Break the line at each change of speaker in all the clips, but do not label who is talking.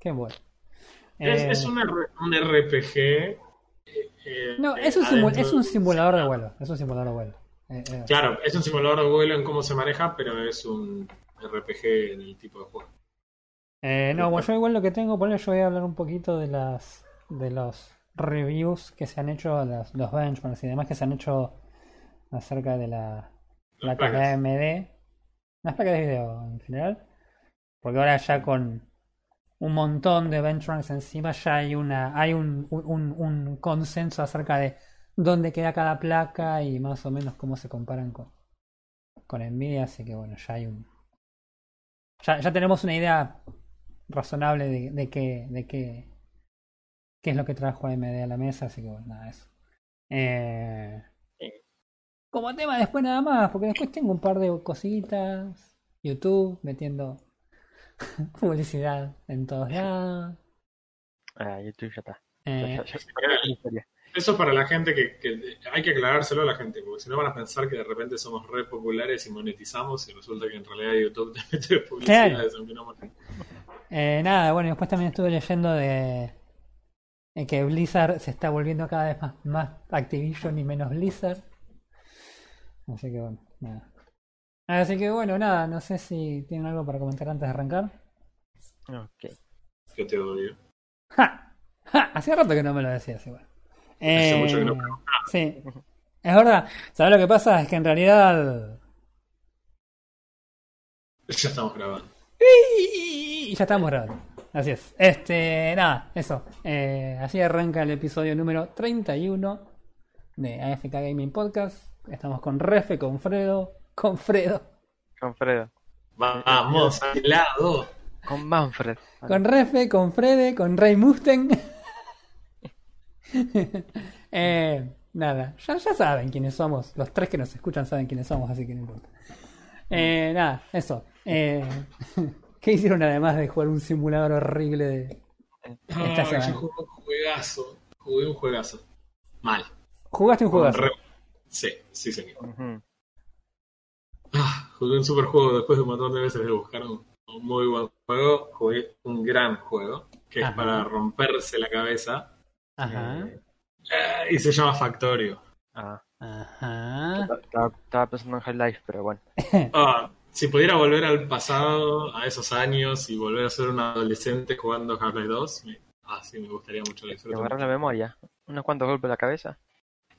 Qué bueno.
Es,
Eh,
es un, RPG. eh, eh,
No, es un,
eh,
simu-
adentro
es un simulador de vuelo. Es un simulador de vuelo. Eh, eh,
Claro, es un simulador de vuelo en cómo se maneja, pero es un RPG en el tipo de juego.
Eh, no, bueno, yo igual lo que tengo, por eso yo voy a hablar un poquito de las de los reviews que se han hecho, las- los benchmarks y demás que se han hecho acerca de la
Las
de
placas.
AMD, las placas de video en general, porque ahora ya con un montón de benchmarks encima ya hay una hay un, un, un- consenso acerca de dónde queda cada placa y más o menos cómo se comparan con con Nvidia, así que bueno, ya hay un ya, ya tenemos una idea razonable de, de qué de qué qué es lo que trajo AMD a la mesa, así que bueno, nada, eso. Eh, como tema después nada más, porque después tengo un par de cositas, YouTube metiendo publicidad en todos lados.
Ah, YouTube ya está.
Eh,
ya- ya.
Eso para la gente que, que hay que aclarárselo a la gente, porque si no van a pensar que de repente somos re populares y monetizamos y resulta que en realidad YouTube te mete publicidades aunque no
Eh, nada, bueno, y después también estuve leyendo de, de que Blizzard se está volviendo cada vez más, más Activision y menos Blizzard. Así que bueno, nada. Así que bueno, nada, no sé si tienen algo para comentar antes de arrancar.
Ok.
que te odio.
¡Ja! ¡Ja! Hacía rato que no me lo decías igual.
Hace mucho que no
Eh, Sí, es verdad. ¿Sabes lo que pasa? Es que en realidad...
Ya estamos grabando.
Y ya estamos grabando. Así es. Este, nada, eso. Eh, así arranca el episodio número 31 de AFK Gaming Podcast. Estamos con Refe, con Fredo, con Fredo,
Con Fredo.
Vamos al lado.
Con Manfred.
con Refe, con Frede, con Rey Musten. Eh, nada, ya, ya saben quiénes somos. Los tres que nos escuchan saben quiénes somos, así que no importa. Eh, nada, eso. Eh, ¿Qué hicieron además de jugar un simulador horrible de, Esta
Ay,
semana.
yo jugué un juegazo. Jugué un juegazo. Mal.
¿Jugaste un juegazo?
Sí, sí, señor. Ah, jugué un super juego después de un montón de veces de buscar un, un muy buen juego. Jugué un gran juego que
Ajá.
es para romperse la cabeza.
Ajá.
Eh,
Eh, y se llama Factorio.
ah,
Ajá.
estaba, pensando en High Life, pero bueno.
Ah, si pudiera volver al pasado, a esos años, y volver a ser un adolescente jugando Half-Life 2, me- ah, sí, me gustaría mucho
agarras la memoria. Unos cuantos golpes en la cabeza.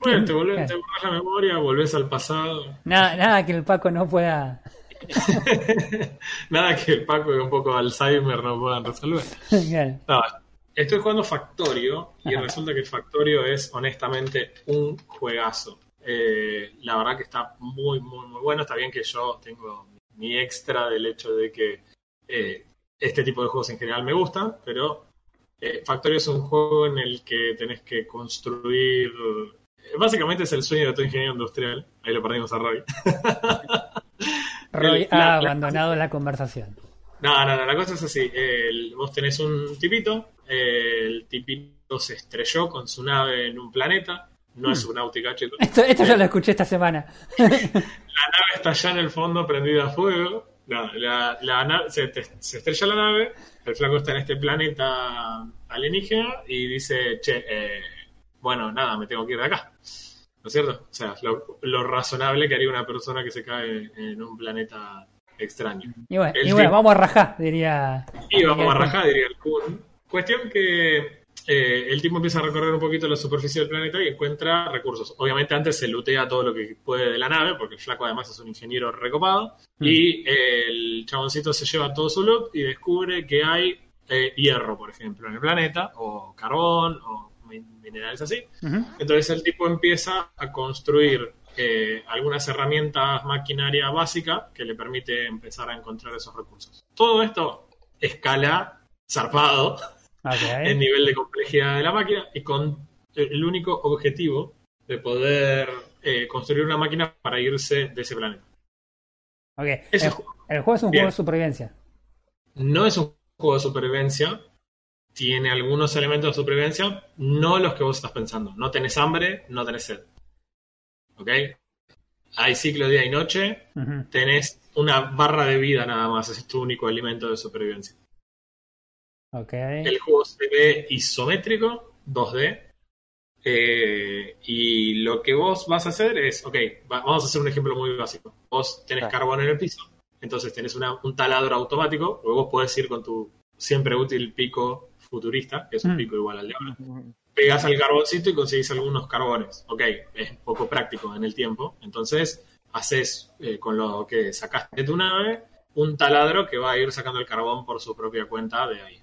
Bueno, te, volvés, te borras la memoria, volvés al pasado.
Nada, nada que el Paco no pueda.
Nada que el Paco y un poco Alzheimer no puedan resolver.
Claro.
No, estoy jugando Factorio y
Ajá.
resulta que Factorio es honestamente un juegazo. Eh, la verdad que está muy, muy, muy bueno. Está bien que yo tengo mi extra del hecho de que eh, este tipo de juegos en general me gustan, pero eh, Factorio es un juego en el que tenés que construir. Eh, Básicamente es el sueño de todo ingeniero industrial. Ahí lo perdimos a Roy.
Roy
El-
ha
la-
abandonado la conversación.
No, no, no, la cosa es así. El- vos tenés un tipito, el tipito se estrelló con su nave en un planeta, no es subnáutica, chicos.
Esto, esto yo lo escuché esta semana.
La nave está ya en el fondo prendida a fuego. No, la, la nave, se, te- se estrella la nave, el flaco está en este planeta alienígena y dice, che, eh, bueno, nada, me tengo que ir de acá. ¿No es cierto? O sea, lo, lo razonable que haría una persona que se cae en un planeta extraño.
Y bueno, y vamos a rajar, diría.
Y vamos a rajar, diría el Kun. Cuestión que eh, el tipo empieza a recorrer un poquito la superficie del planeta y encuentra recursos. Obviamente antes se lootea todo lo que puede de la nave, porque el flaco además es un ingeniero recopado.
Mm.
Y eh, el chaboncito se lleva todo su loot y descubre que hay eh, hierro, por ejemplo, en el planeta, o carbón, o minerales así. Entonces el tipo empieza a construir eh, algunas herramientas maquinaria básica que le permite empezar a encontrar esos recursos. Todo esto escala zarpado el nivel de complejidad de la máquina y con el único objetivo de poder eh, construir una máquina para irse de ese planeta.
El,
juego
el juego es un
Bien.
juego de supervivencia.
no es un juego de supervivencia, tiene algunos elementos de supervivencia, no los que vos estás pensando. No tenés hambre, no tenés sed. ¿Ok? Hay ciclo día y noche,
Ujú.
tenés una barra de vida nada más, ese es tu único alimento de supervivencia.
Ok.
El juego se ve isométrico, 2D. eh, y lo que vos vas a hacer es, ok, va- vamos a hacer un ejemplo muy básico. Vos tenés
Claro.
carbón en el piso, entonces tenés una- un taladro automático, luego vos podés ir con tu siempre útil pico futurista, que es un
Mm.
pico igual al de ahora. Pegas al carboncito y conseguís algunos carbones. Ok, es poco práctico en el tiempo. Entonces, haces eh, con lo que sacaste de tu nave un taladro que va a ir sacando el carbón por su propia cuenta de ahí.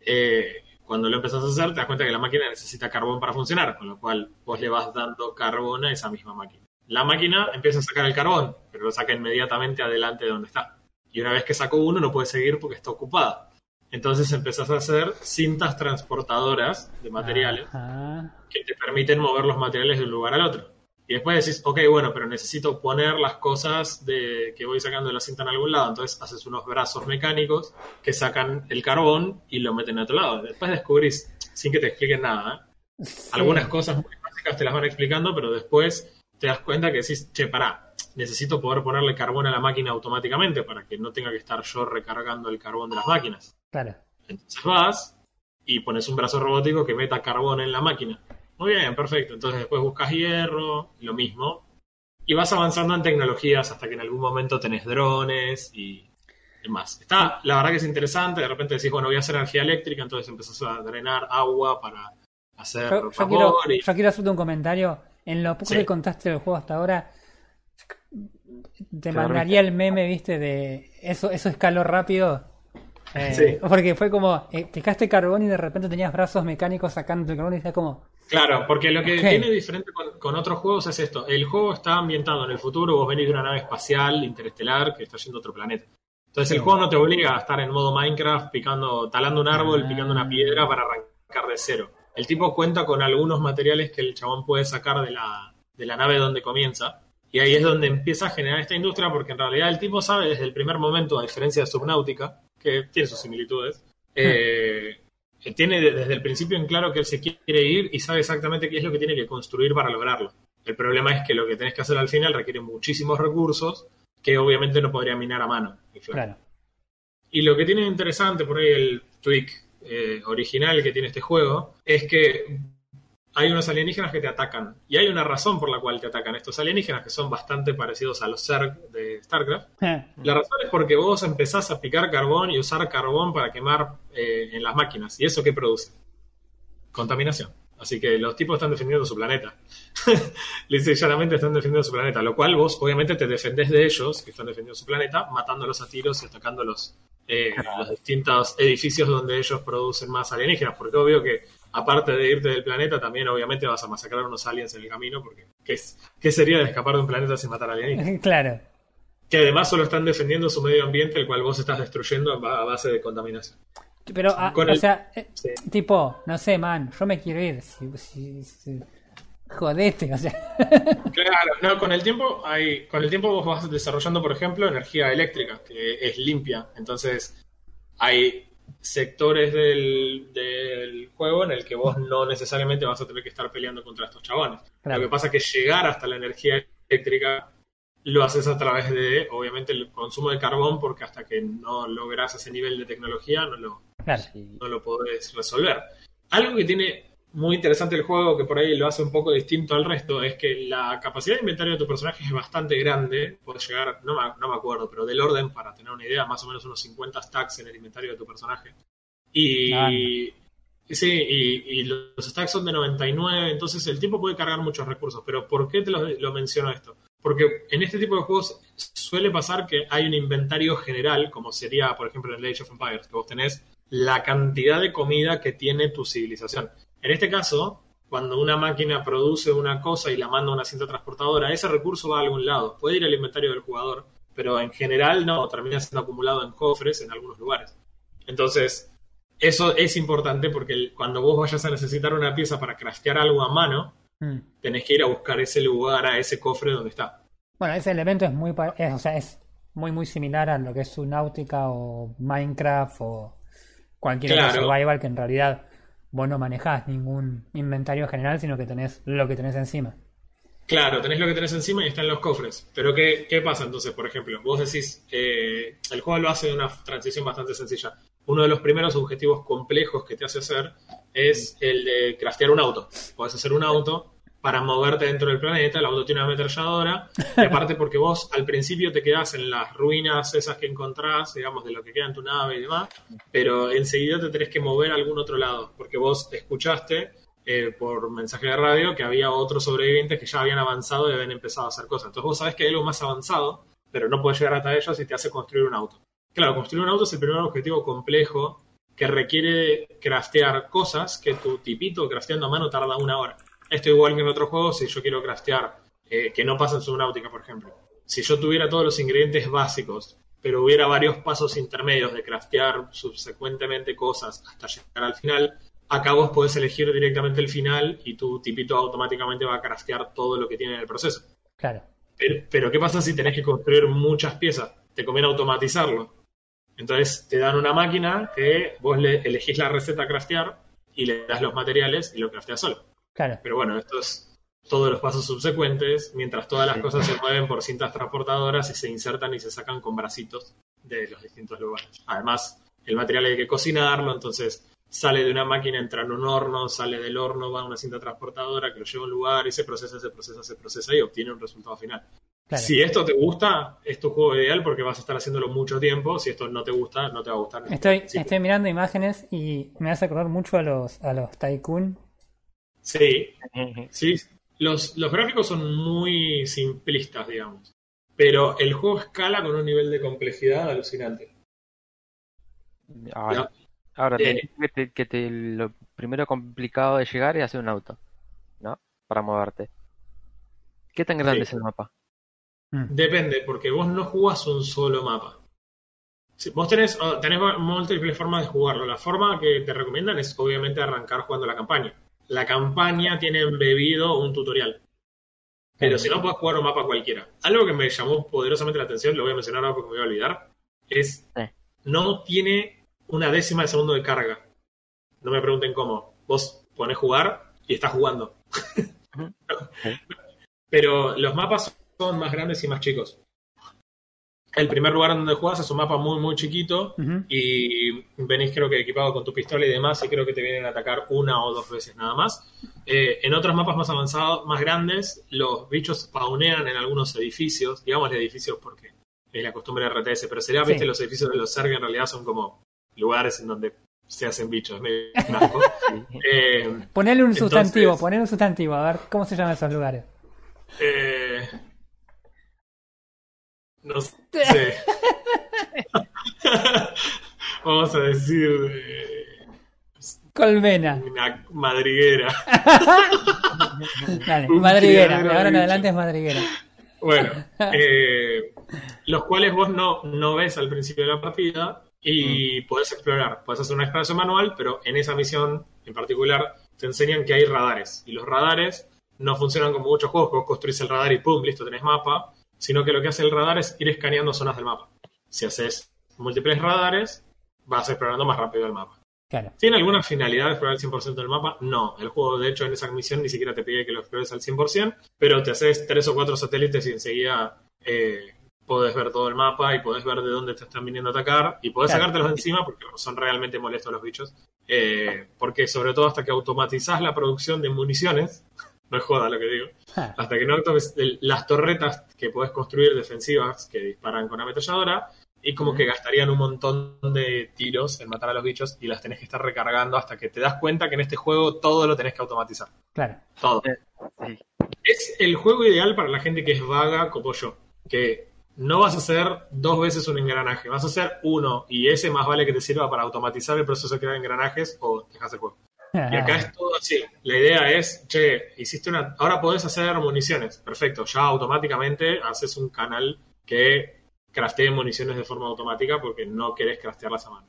Eh, cuando lo empezás a hacer, te das cuenta que la máquina necesita carbón para funcionar, con lo cual vos le vas dando carbón a esa misma máquina. La máquina empieza a sacar el carbón, pero lo saca inmediatamente adelante de donde está. Y una vez que sacó uno, no puede seguir porque está ocupada. Entonces empezás a hacer cintas transportadoras de materiales
Ajá.
que te permiten mover los materiales de un lugar al otro. Y después decís, ok, bueno, pero necesito poner las cosas de que voy sacando de la cinta en algún lado. Entonces haces unos brazos mecánicos que sacan el carbón y lo meten a otro lado. Después descubrís, sin que te expliquen nada, ¿eh?
Sí.
algunas cosas muy básicas te las van explicando, pero después te das cuenta que decís, che, pará, necesito poder ponerle carbón a la máquina automáticamente para que no tenga que estar yo recargando el carbón de las máquinas.
Claro.
Entonces vas y pones un brazo robótico que meta carbón en la máquina. Muy bien, perfecto. Entonces después buscas hierro, lo mismo. Y vas avanzando en tecnologías hasta que en algún momento tenés drones y demás. Está, la verdad que es interesante. De repente decís, bueno, voy a hacer energía eléctrica, entonces empezás a drenar agua para hacer
Yo, yo quiero,
y-
yo quiero hacerte un comentario. En lo poco
Sí.
que contaste del juego hasta ahora, te
Te
mandaría el meme, viste, de eso, eso escaló rápido. Eh,
Sí.
Porque fue como, eh, picaste carbón y de repente tenías brazos mecánicos sacando el carbón y está como,
Claro, porque lo que
Ok.
tiene diferente con, con otros juegos es esto. El juego está ambientado en el futuro, vos venís de una nave espacial interestelar que está yendo a otro planeta. Entonces el
Sí.
juego no te obliga a estar en modo Minecraft picando, talando un árbol,
Ah.
picando una piedra para arrancar de cero. El tipo cuenta con algunos materiales que el chabón puede sacar de la, de la nave donde comienza. Y ahí es donde empieza a generar esta industria, porque en realidad el tipo sabe desde el primer momento, a diferencia de Subnautica, que tiene sus similitudes, eh, tiene de- desde el principio en claro que él se quiere ir y sabe exactamente qué es lo que tiene que construir para lograrlo. El problema es que lo que tenés que hacer al final requiere muchísimos recursos que obviamente no podría minar a mano.
claro.
Y lo que tiene interesante por ahí el tweak eh, original que tiene este juego es que hay unos alienígenas que te atacan. Y hay una razón por la cual te atacan estos alienígenas que son bastante parecidos a los Zerg de StarCraft.
Eh,
La razón es porque vos empezás a picar carbón y usar carbón para quemar eh, en las máquinas. ¿Y eso qué produce? Contaminación. Así que los tipos están defendiendo su planeta. Llanamente están defendiendo su planeta. Lo cual vos obviamente te defendés de ellos, que están defendiendo su planeta, matándolos a tiros y atacando los, eh, los distintos edificios donde ellos producen más alienígenas. Porque obvio que aparte de irte del planeta, también obviamente vas a masacrar unos aliens en el camino. Porque ¿qué, es- qué sería de escapar de un planeta sin matar alienígenas?
claro.
que además solo están defendiendo su medio ambiente, el cual vos estás destruyendo a ba- a base de contaminación.
Pero, ah,
Con
o
el-
sea, eh,
Sí.
tipo, no sé, man, yo me quiero ir. Si, si- si- Jodete, o sea.
Claro, no, con el tiempo hay, con el tiempo vos vas desarrollando, por ejemplo, energía eléctrica, que es limpia. Entonces, hay sectores del, del juego en el que vos no necesariamente vas a tener que estar peleando contra estos chabones.
Claro.
Lo que pasa es que llegar hasta la energía eléctrica lo haces a través de, obviamente, el consumo de carbón, porque hasta que no logras ese nivel de tecnología no lo,
Claro.
No lo podés resolver. Algo que tiene muy interesante el juego, que por ahí lo hace un poco distinto al resto, es que la capacidad de inventario de tu personaje es bastante grande. Puedes llegar, no me, no me acuerdo, pero del orden, para tener una idea, más o menos unos 50 stacks en el inventario de tu personaje. Y.
Ah,
Sí, y, y los stacks son de 99, entonces el tipo puede cargar muchos recursos. Pero ¿por qué te lo, lo menciono esto? Porque en este tipo de juegos suele pasar que hay un inventario general, como sería, por ejemplo, en el Age of Empires, que vos tenés la cantidad de comida que tiene tu civilización. En este caso, cuando una máquina produce una cosa y la manda a una cinta transportadora, ese recurso va a algún lado. Puede ir al inventario del jugador, pero en general no, termina siendo acumulado en cofres en algunos lugares. Entonces, eso es importante porque cuando vos vayas a necesitar una pieza para craftear algo a mano,
Mm.
tenés que ir a buscar ese lugar, a ese cofre donde está.
Bueno, ese elemento es muy, es, o sea, es muy, muy similar a lo que es Subnautica o Minecraft o cualquier otro survival que en realidad vos no manejás ningún inventario general, sino que tenés lo que tenés encima.
Claro, tenés lo que tenés encima y está en los cofres. Pero ¿qué, qué pasa entonces, por ejemplo? Vos decís, eh, el juego lo hace de una transición bastante sencilla. uno de los primeros objetivos complejos que te hace hacer es el de craftear un auto. Puedes hacer un auto para moverte dentro del planeta, el auto tiene una ametralladora, aparte porque vos al principio te quedás en las ruinas esas que encontrás, digamos, de lo que queda en tu nave y demás, pero enseguida te tenés que mover a algún otro lado, porque vos escuchaste eh, por mensaje de radio que había otros sobrevivientes que ya habían avanzado y habían empezado a hacer cosas. Entonces vos sabés que hay algo más avanzado, pero no puedes llegar hasta ellos y te hace construir un auto. Claro, construir un auto es el primer objetivo complejo que requiere craftear cosas que tu tipito crafteando a mano tarda una hora. Esto igual que en otros juegos, si yo quiero craftear, eh, que no pasa en Subnautica, por ejemplo. Si yo tuviera todos los ingredientes básicos, pero hubiera varios pasos intermedios de craftear subsecuentemente cosas hasta llegar al final, acá vos podés elegir directamente el final y tu tipito automáticamente va a craftear todo lo que tiene en el proceso.
Claro.
Pero, pero ¿qué pasa si tenés que construir muchas piezas? Te conviene automatizarlo. Entonces te dan una máquina que vos le elegís la receta a craftear y le das los materiales y lo crafteas solo.
Claro.
Pero bueno, esto es todos los pasos subsecuentes, mientras todas las
Sí.
cosas se mueven por cintas transportadoras y se insertan y se sacan con bracitos de los distintos lugares. Además, el material hay que cocinarlo, entonces sale de una máquina, entra en un horno, sale del horno, va a una cinta transportadora que lo lleva a un lugar y se procesa, se procesa, se procesa y obtiene un resultado final.
Claro.
Si esto te gusta, es tu juego ideal porque vas a estar haciéndolo mucho tiempo. Si esto no te gusta, no te va a gustar.
Estoy, estoy mirando imágenes y me hace acordar mucho a los, a los Tycoon.
Sí, Sí, los, los gráficos son muy simplistas, digamos. Pero el juego escala con un nivel de complejidad alucinante.
Ahora, ahora
Eh.
que, te- que te- lo primero complicado de llegar es hacer un auto, ¿no? Para moverte. ¿Qué tan grande
Sí.
es el mapa?
Mm.
Depende, porque vos no jugás un solo mapa. Si vos tenés, oh, tenés múltiples formas de jugarlo. La forma que te recomiendan es obviamente arrancar jugando la campaña. La campaña tiene embebido un tutorial. Pero si no, podés jugar un mapa cualquiera. Algo que me llamó poderosamente la atención, lo voy a mencionar ahora porque me voy a olvidar, es
Sí.
no tiene una décima de segundo de carga. No me pregunten cómo. Vos ponés jugar y estás jugando. Pero los mapas son más grandes y más chicos. El primer lugar donde jugás es un mapa muy, muy chiquito y venís creo que equipado con tu pistola y demás y creo que te vienen a atacar una o dos veces nada más. Eh, en otros mapas más avanzados, más grandes, los bichos spawnean en algunos edificios, digamos edificios porque es la costumbre de RTS, pero sería,
Sí.
viste, los edificios de los Zerg en realidad son como lugares en donde se hacen bichos, medio. Eh,
Ponele un
Entonces-
sustantivo, ponele un sustantivo, a ver cómo se llaman esos lugares.
eh, no sé. Vamos a decir eh,
Colmena.
una madriguera.
Dale,
Un
madriguera. De ahora en adelante es madriguera.
Bueno, eh, los cuales vos no, no ves al principio de la partida y podés explorar. Podés hacer una exploración manual, pero en esa misión en particular te enseñan que hay radares. Y los radares no funcionan como muchos juegos, que vos construís el radar y pum, listo, tenés mapa. Sino que lo que hace el radar es ir escaneando zonas del mapa. Si haces múltiples radares, vas explorando más rápido el mapa.
Claro.
¿Tiene alguna finalidad de explorar el 100% del mapa? No. El juego, de hecho, en esa misión ni siquiera te pide que lo explores al 100%, pero te haces tres o cuatro satélites y enseguida eh, podés ver todo el mapa y podés ver de dónde te están viniendo a atacar y podés
Claro.
sacártelos de encima porque son realmente molestos los bichos. Eh, porque sobre todo hasta que automatizás la producción de municiones, no es joda lo que digo, hasta que no las torretas que podés construir defensivas que disparan con ametralladora y como que gastarían un montón de tiros en matar a los bichos y las tenés que estar recargando hasta que te das cuenta que en este juego todo lo tenés que automatizar.
Claro.
Todo.
Sí.
Es el juego ideal para la gente que es vaga como yo, que no vas a hacer dos veces un engranaje, vas a hacer uno y ese más vale que te sirva para automatizar el proceso de crear engranajes o dejas el juego. Y acá es todo así. La idea es, che, hiciste una. Ahora podés hacer municiones. Perfecto. Ya automáticamente haces un canal que craftee municiones de forma automática porque no querés craftearlas a mano.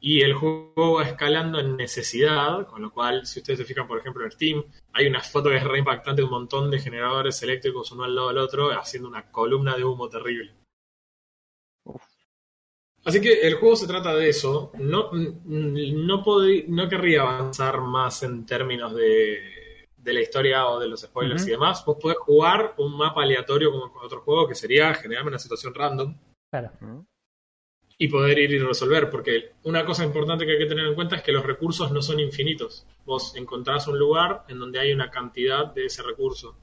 Y el juego va escalando en necesidad, con lo cual, si ustedes se fijan, por ejemplo, en Steam, hay una foto que es re impactante un montón de generadores eléctricos uno al lado del otro, haciendo una columna de humo terrible. Así que el juego se trata de eso. No, no, no querría avanzar más en términos de, de la historia o de los spoilers y demás. Vos podés jugar un mapa aleatorio como con otro juego, que sería generarme una situación random.
Claro.
Y poder ir y resolver, porque una cosa importante que hay que tener en cuenta es que los recursos no son infinitos. Vos encontrás un lugar en donde hay una cantidad de ese recurso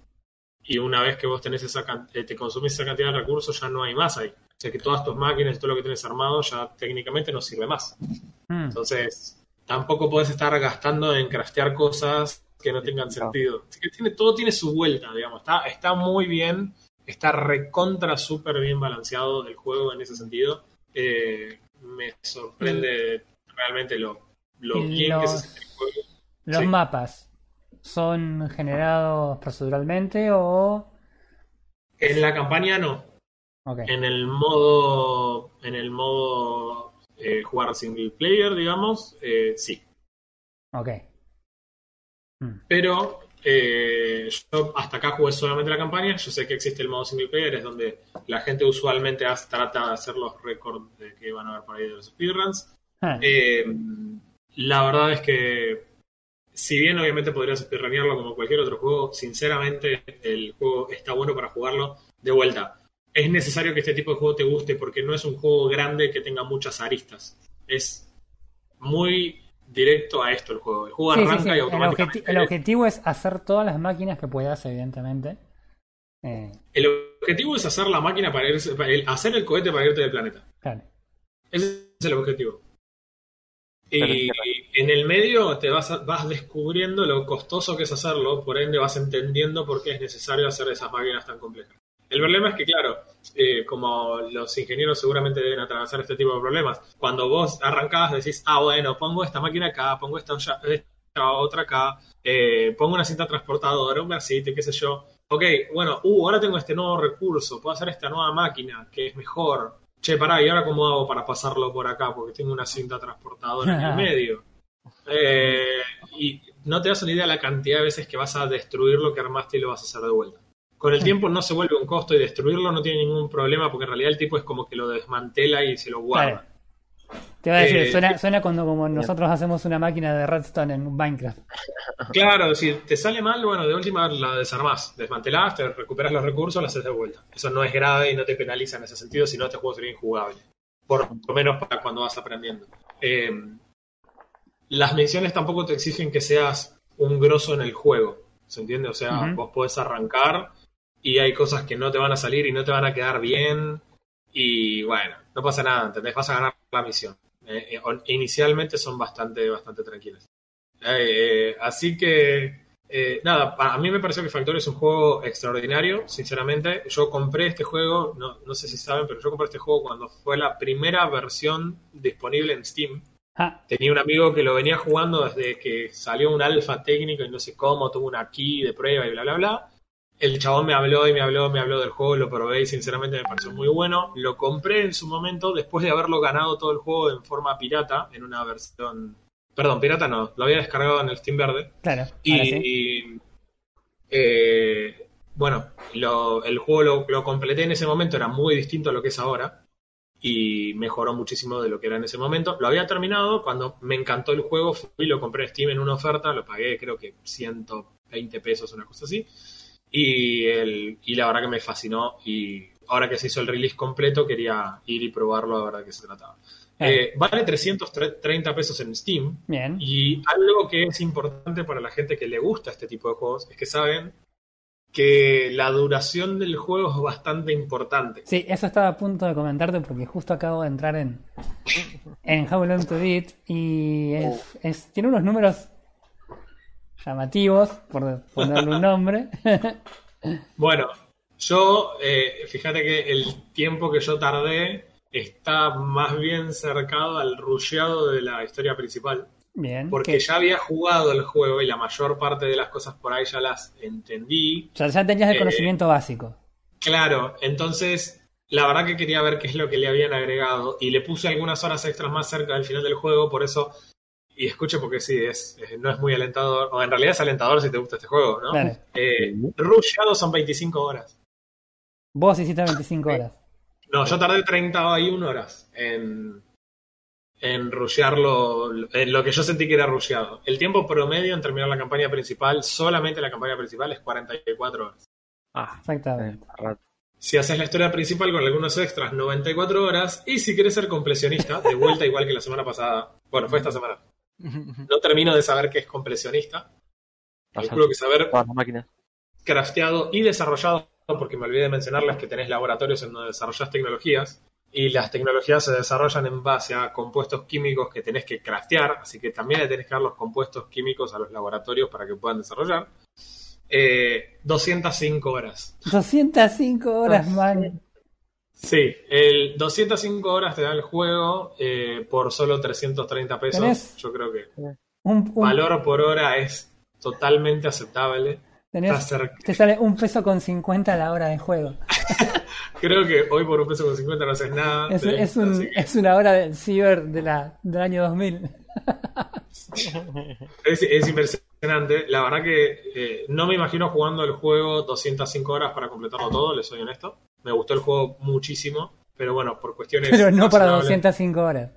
y una vez que vos tenés esa eh, te consumís esa cantidad de recursos ya no hay más ahí. O sea que todas tus máquinas y todo lo que tienes armado ya técnicamente no sirve más.
Mm.
Entonces, tampoco podés estar gastando en craftear cosas que no tengan sentido. Así que tiene, todo tiene su vuelta, digamos. Está, está muy bien, está recontra súper bien balanceado el juego en ese sentido. Eh, me sorprende realmente lo, bien que se
los-
siente el juego.
¿Los
Sí.
mapas son generados proceduralmente o...?
En la campaña no. En el modo, en el modo eh, jugar single player, digamos, eh, sí.
Ok. Mm.
Pero eh, yo hasta acá jugué solamente la campaña. Yo sé que existe el modo single player, es donde la gente usualmente hace- trata de hacer los récords que van a ver por ahí de los speedruns.
Ah,
Eh, la verdad es que, si bien obviamente podrías speedrunearlo como cualquier otro juego, sinceramente el juego está bueno para jugarlo de vuelta. Es necesario que este tipo de juego te guste porque no es un juego grande que tenga muchas aristas. Es muy directo a esto el juego. El juego
sí,
arranca
sí.
y
El,
automáticamente...
objeti- el objetivo es hacer todas las máquinas que puedas, evidentemente. Eh,
El objetivo es hacer la máquina para irse, para el- hacer el cohete para irte del planeta.
claro.
Ese es el objetivo. Y en el medio te vas, a- vas descubriendo lo costoso que es hacerlo, por ende vas entendiendo por qué es necesario hacer esas máquinas tan complejas. El problema es que, claro, eh, como los ingenieros seguramente deben atravesar este tipo de problemas, cuando vos arrancás decís, ah, bueno, pongo esta máquina acá, pongo esta, olla- esta otra acá, eh, pongo una cinta transportadora, un vasito, qué sé yo. Ok, bueno, uh, ahora tengo este nuevo recurso, puedo hacer esta nueva máquina que es mejor. Che, pará, ¿y ahora cómo hago para pasarlo por acá? Porque tengo una cinta transportadora en el medio. Eh, y no te das una idea de la cantidad de veces que vas a destruir lo que armaste y lo vas a hacer de vuelta. Con el tiempo no se vuelve un costo y destruirlo no tiene ningún problema porque en realidad el tipo es como que lo desmantela y se lo guarda.
Claro. Te iba a decir,
Eh,
suena, suena cuando como nosotros hacemos una máquina de redstone en Minecraft.
Claro, si te sale mal, bueno, de última la desarmás, desmantelás, te recuperas los recursos, la haces de vuelta. Eso no es grave y no te penaliza en ese sentido, si no este juego sería injugable. Por lo menos para cuando vas aprendiendo. Eh, las misiones tampoco te exigen que seas un grosso en el juego, ¿se entiende? O sea, vos podés arrancar y hay cosas que no te van a salir y no te van a quedar bien y bueno, no pasa nada, ¿entendés? Vas a ganar la misión. Eh, eh, inicialmente son bastante, bastante tranquilas. Eh, así que, nada, a a mí me pareció que Factorio es un juego extraordinario, sinceramente. Yo compré este juego, no, no sé si saben, pero yo compré este juego cuando fue la primera versión disponible en Steam.
Ah,
Tenía un amigo que lo venía jugando desde que salió un alfa técnico y no sé cómo, tuvo una key de prueba y bla, bla, bla. El chabón me habló y me habló, me habló del juego, lo probé y sinceramente me pareció muy bueno. Lo compré en su momento después de haberlo ganado todo el juego en forma pirata, en una versión... Perdón, pirata no, lo había descargado en el Steam verde.
claro.
Y,
sí.
y, eh, bueno, lo- el juego lo, lo completé en ese momento, era muy distinto a lo que es ahora y mejoró muchísimo de lo que era en ese momento. Lo había terminado cuando me encantó el juego, fui y lo compré en Steam en una oferta, lo pagué creo que 120 pesos, una cosa así. Y, el, y la verdad que me fascinó y ahora que se hizo el release completo quería ir y probarlo a ver de qué se trataba. Eh, vale 330 pesos en Steam,
Bien.
y algo que es importante para la gente que le gusta este tipo de juegos es que saben que la duración del juego es bastante importante.
Sí, eso estaba a punto de comentarte porque justo acabo de entrar en, en How Long to Beat y es, es- tiene unos números llamativos, por ponerle un nombre.
Bueno, yo, eh, fíjate que el tiempo que yo tardé está más bien cercado al rusheado de la historia principal,
Bien.
porque
que
ya había jugado el juego y la mayor parte de las cosas por ahí ya las entendí.
ya, ya tenías el
eh,
conocimiento básico.
Claro, entonces la verdad que quería ver qué es lo que le habían agregado y le puse algunas horas extras más cerca del final del juego, por eso, y escuche porque sí, es, es- no es muy alentador, o en realidad es alentador si te gusta este juego, ¿no?
Claro.
Eh, rusheado son 25 horas.
Vos hiciste 25 horas.
No, yo tardé 31 horas en, en rushearlo, en lo que yo sentí que era rusheado. El tiempo promedio en terminar la campaña principal, solamente la campaña principal, es 44 horas.
Ah,
Exactamente.
Si haces la historia principal con algunos extras, 94 horas. Y si quieres ser completionista, de vuelta igual que la semana pasada. Bueno, fue esta semana. No termino de saber qué es completionista. Calculo que saber
Todas las máquinas.
crafteado y desarrollado, porque me olvidé de mencionarles que tenés laboratorios en donde desarrollas tecnologías. Y las tecnologías se desarrollan en base a compuestos químicos que tenés que craftear, así que también le tenés que dar los compuestos químicos a los laboratorios para que puedan desarrollar. Eh, 205 horas.
205 horas, man.
Sí, el 205 horas te da el juego eh, por solo 330 pesos.
¿Tenés?
Yo creo que
Un, un-
valor por hora es totalmente aceptable.
tenés- te sale un peso con 50 la hora de juego.
Creo que hoy por un peso con 50 no haces nada.
Es, un-
que
es una hora del ciber de la, del año 2000.
es, es impresionante. La verdad que eh, no me imagino jugando el juego 205 horas para completarlo todo, les soy honesto. Me gustó el juego muchísimo, pero bueno, por cuestiones...
Pero no para
razonables.
205 horas.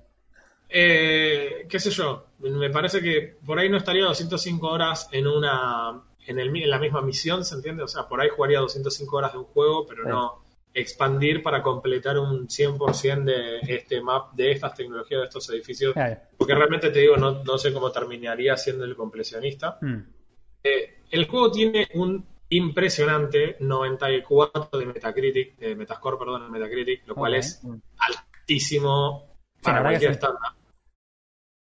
Eh, qué sé yo, me parece que por ahí no estaría 205 horas en una en, el, en la misma misión, ¿se entiende? O sea, por ahí jugaría 205 horas de un juego, pero
Sí.
no expandir para completar un 100% de este map, de estas tecnologías, de estos edificios. Porque realmente te digo, no, no sé cómo terminaría siendo el completionista.
Mm.
Eh, el juego tiene un impresionante 94 de Metacritic, de Metascore, perdón, en Metacritic, lo cual es altísimo para cualquier estándar.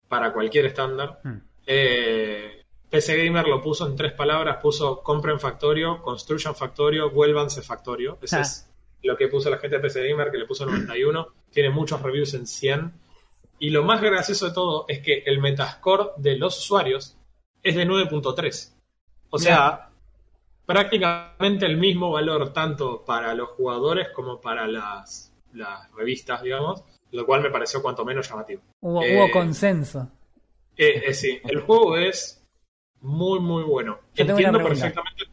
Para cualquier estándar.
Mm.
Eh, PC Gamer lo puso en tres palabras, puso compren Factorio, construyan Factorio, vuélvanse Factorio. Eso
Ah.
es lo que puso la gente de PC Gamer, que le puso 91. Tiene muchos reviews en 100. Y lo más gracioso de todo es que el Metascore de los usuarios es de 9.3. O sea, prácticamente el mismo valor tanto para los jugadores como para las, las revistas, digamos, lo cual me pareció cuanto menos llamativo.
Hubo,
Eh,
hubo consenso.
Eh, eh, sí, el juego es muy, muy bueno.
Yo tengo
Entiendo
una
perfectamente.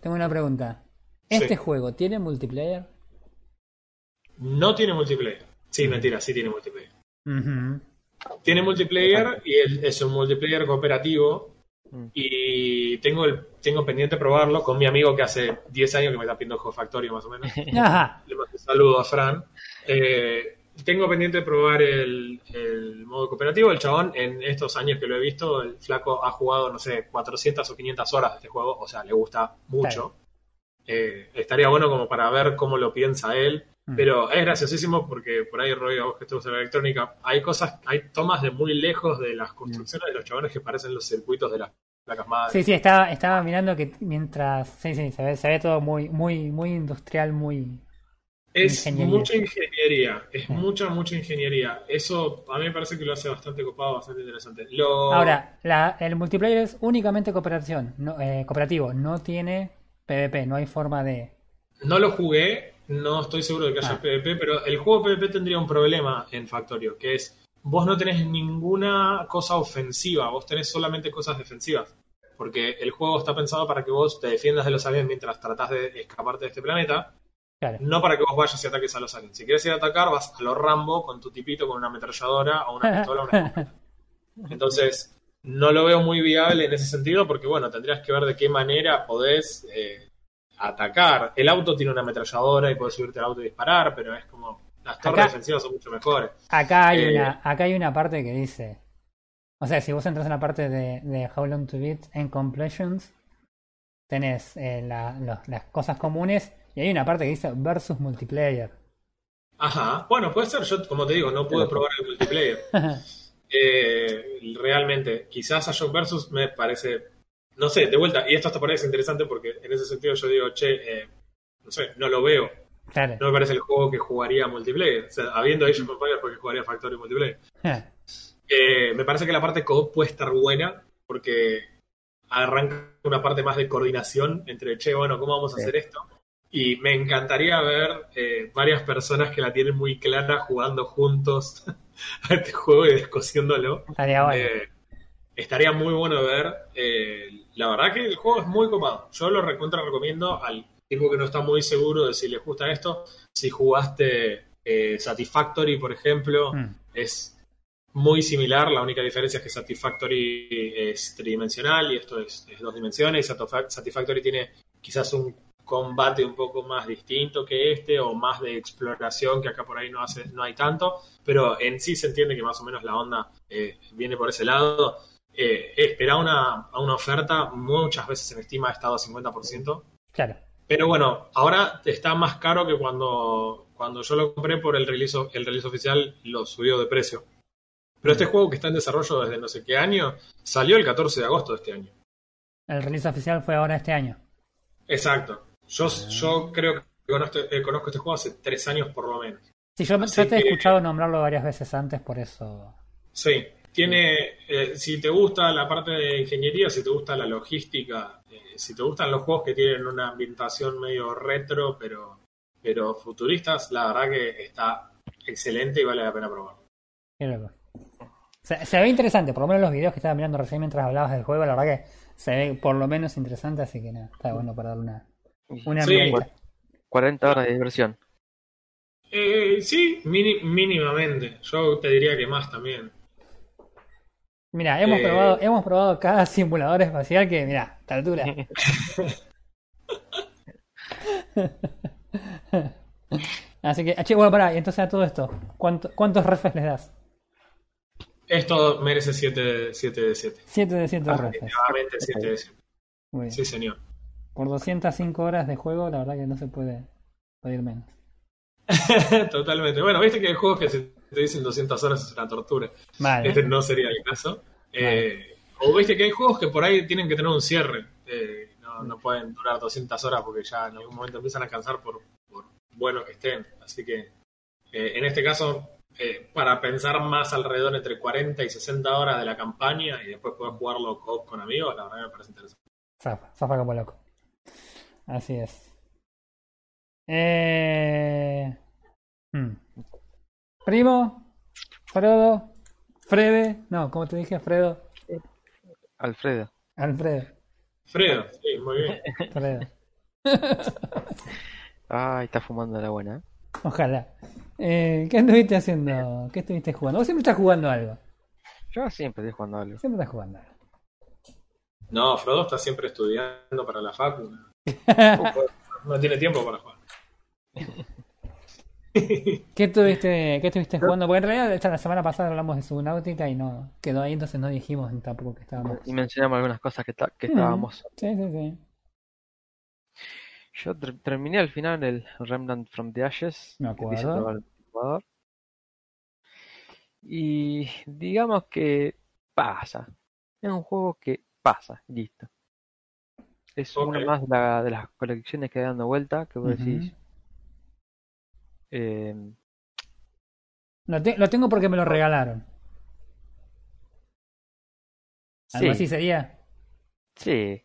Tengo una pregunta. ¿Este
Sí.
juego tiene multiplayer?
no tiene multiplayer. Sí, mentira, sí tiene multiplayer. Tiene multiplayer y el- es un multiplayer cooperativo.
Mm.
Y tengo el tengo pendiente probarlo con mi amigo que hace 10 años que me está pidiendo Juego Factorio más o menos.
Ajá.
Le mando un saludo a Fran. Eh, tengo pendiente probar el, el modo cooperativo. El chabón, en estos años que lo he visto, el flaco ha jugado, no sé, 400 o 500 horas de este juego. O sea, le gusta mucho. Eh, estaría bueno como para ver cómo lo piensa él.
Mm.
Pero es graciosísimo porque por ahí, Roy, a vos que estuviste en la electrónica, hay cosas, hay tomas de muy lejos de las construcciones de los chabones que parecen los circuitos de las placas madres.
Sí, sí, estaba, estaba mirando que mientras. Sí, sí, se ve, se ve todo muy, muy, muy industrial, muy.
Es
Ingeniería.
mucha ingeniería, es
Sí.
mucha, mucha ingeniería. Eso a mí me parece que lo hace bastante copado, bastante interesante. Lo...
Ahora, la, el multiplayer es únicamente cooperación, no, eh, cooperativo, no tiene PvP, no hay forma de.
No lo jugué, no estoy seguro de que haya
Ah.
PvP, pero el juego PvP tendría un problema en Factorio, que es vos no tenés ninguna cosa ofensiva, vos tenés solamente cosas defensivas. Porque el juego está pensado para que vos te defiendas de los aliens mientras tratás de escaparte de este planeta,
Claro.
no para que vos vayas y ataques a los aliens. Si quieres ir a atacar, vas a lo Rambo con tu tipito, con una ametralladora o una pistola o una escopeta. Entonces, no lo veo muy viable en ese sentido porque, bueno, tendrías que ver de qué manera podés eh, atacar. El auto tiene una ametralladora y podés subirte al auto y disparar, pero es como... Las torres
Acá-
defensivas son mucho mejores.
Acá hay,
Eh,
una, acá hay una parte que dice. O sea, si vos entras en la parte de, de How Long to Beat en Completions, tenés eh, la- los- las cosas comunes y hay una parte que dice versus multiplayer.
Ajá. Bueno, puede ser. Yo, como te digo, no pude probar el multiplayer. Eh, realmente, quizás a Shock Versus me parece, no sé, de vuelta, y esto hasta parece interesante porque en ese sentido yo digo, che, eh, no sé, no lo veo,
claro.
no me parece el juego que jugaría multiplayer, o sea, habiendo Age of Empires porque jugaría Factory multiplayer. Eh, me parece que la parte co puede estar buena porque arranca una parte más de coordinación entre, che, bueno, ¿cómo vamos a
Sí.
hacer esto? Y me encantaría ver eh, varias personas que la tienen muy clara jugando juntos a este juego y descosiéndolo.
Estaría bueno.
Eh, estaría muy bueno ver. eh, la verdad que el juego es muy copado. Yo lo recontra recomiendo al tipo que no está muy seguro de si le gusta esto. Si jugaste eh, Satisfactory, por ejemplo,
Mm.
es muy similar. La única diferencia es que Satisfactory es tridimensional y esto es, es dos dimensiones. Satisfa- Satisfactory tiene quizás un combate un poco más distinto que este o más de exploración que acá por ahí no hace no hay tanto pero en sí se entiende que más o menos la onda eh, viene por ese lado eh, esperar una, a una oferta muchas veces en Steam ha estado a 50%
Claro.
Pero bueno ahora está más caro que cuando cuando yo lo compré por el release el release oficial lo subió de precio. Pero este juego que está en desarrollo desde no sé qué año salió el 14 de agosto de este año.
El release oficial fue ahora este año.
exacto. Yo, yo creo que conozco, eh, conozco este juego hace tres años por lo menos.
Sí, yo, yo te he escuchado nombrarlo varias veces antes, por eso.
Sí, tiene, eh, si te gusta la parte de ingeniería, si te gusta la logística, eh, si te gustan los juegos que tienen una ambientación medio retro, pero, pero futuristas, la verdad que está excelente y vale la pena probarlo.
Qué loco. Se, se ve interesante, por lo menos los videos que estaba mirando recién mientras hablabas del juego, la verdad que se ve por lo menos interesante, así que nada, está bueno para darle una, una
Sí.
miradita.
40 horas de diversión.
Eh, sí, mini- mínimamente. Yo te diría que más también.
Mira, hemos
Eh.
probado, hemos probado cada simulador espacial que, mira, a esta altura. Así que, che, bueno, pará, y entonces a todo esto, ¿cuánto- ¿cuántos refes les das?
Esto merece 7 de 7.
7 de 7 refes.
Definitivamente 7 de 7.
Muy bien.
Sí, señor.
Por 205 horas de juego, la verdad que no se puede pedir menos.
Totalmente. Bueno, viste que hay juegos que se te dicen 200 horas es una tortura.
Vale.
Este no sería el caso. Eh, o viste que hay juegos que por ahí tienen que tener un cierre. Eh, no, no pueden durar 200 horas porque ya en algún momento empiezan a cansar por, por buenos que estén. Así que eh, en este caso, para pensar más alrededor entre 40 y 60 horas de la campaña y después poder jugarlo co- con amigos, la verdad me parece interesante.
Zafa, zafa como loco. Así es. Eh... hmm. Primo, Frodo, Frede, no, como te dije, Fredo,
Alfredo.
Alfredo,
Fredo, sí, muy bien.
Fredo.
Ay, está fumando la buena. ¿eh?
Ojalá. Eh, ¿Qué estuviste haciendo? ¿Qué estuviste jugando? Vos siempre estás jugando algo.
Yo siempre estoy jugando algo.
Siempre estás jugando algo.
No, Frodo está siempre estudiando para la facu. No tiene tiempo para jugar.
¿Qué estuviste, qué estuviste jugando? Porque en realidad esta la semana pasada hablamos de Subnautica y no quedó ahí, entonces no dijimos tampoco que estábamos.
Y mencionamos algunas cosas que, que estábamos.
Sí, sí, sí.
Yo ter- terminé al final el Remnant from the Ashes.
Me acuerdo.
Y digamos que pasa. Es un juego que pasa, listo. Es una más de, la- de las colecciones que dando vuelta, que vos decís. Eh,
Lo, te- lo tengo porque me lo regalaron. Algo
sí,
así sería.
sí.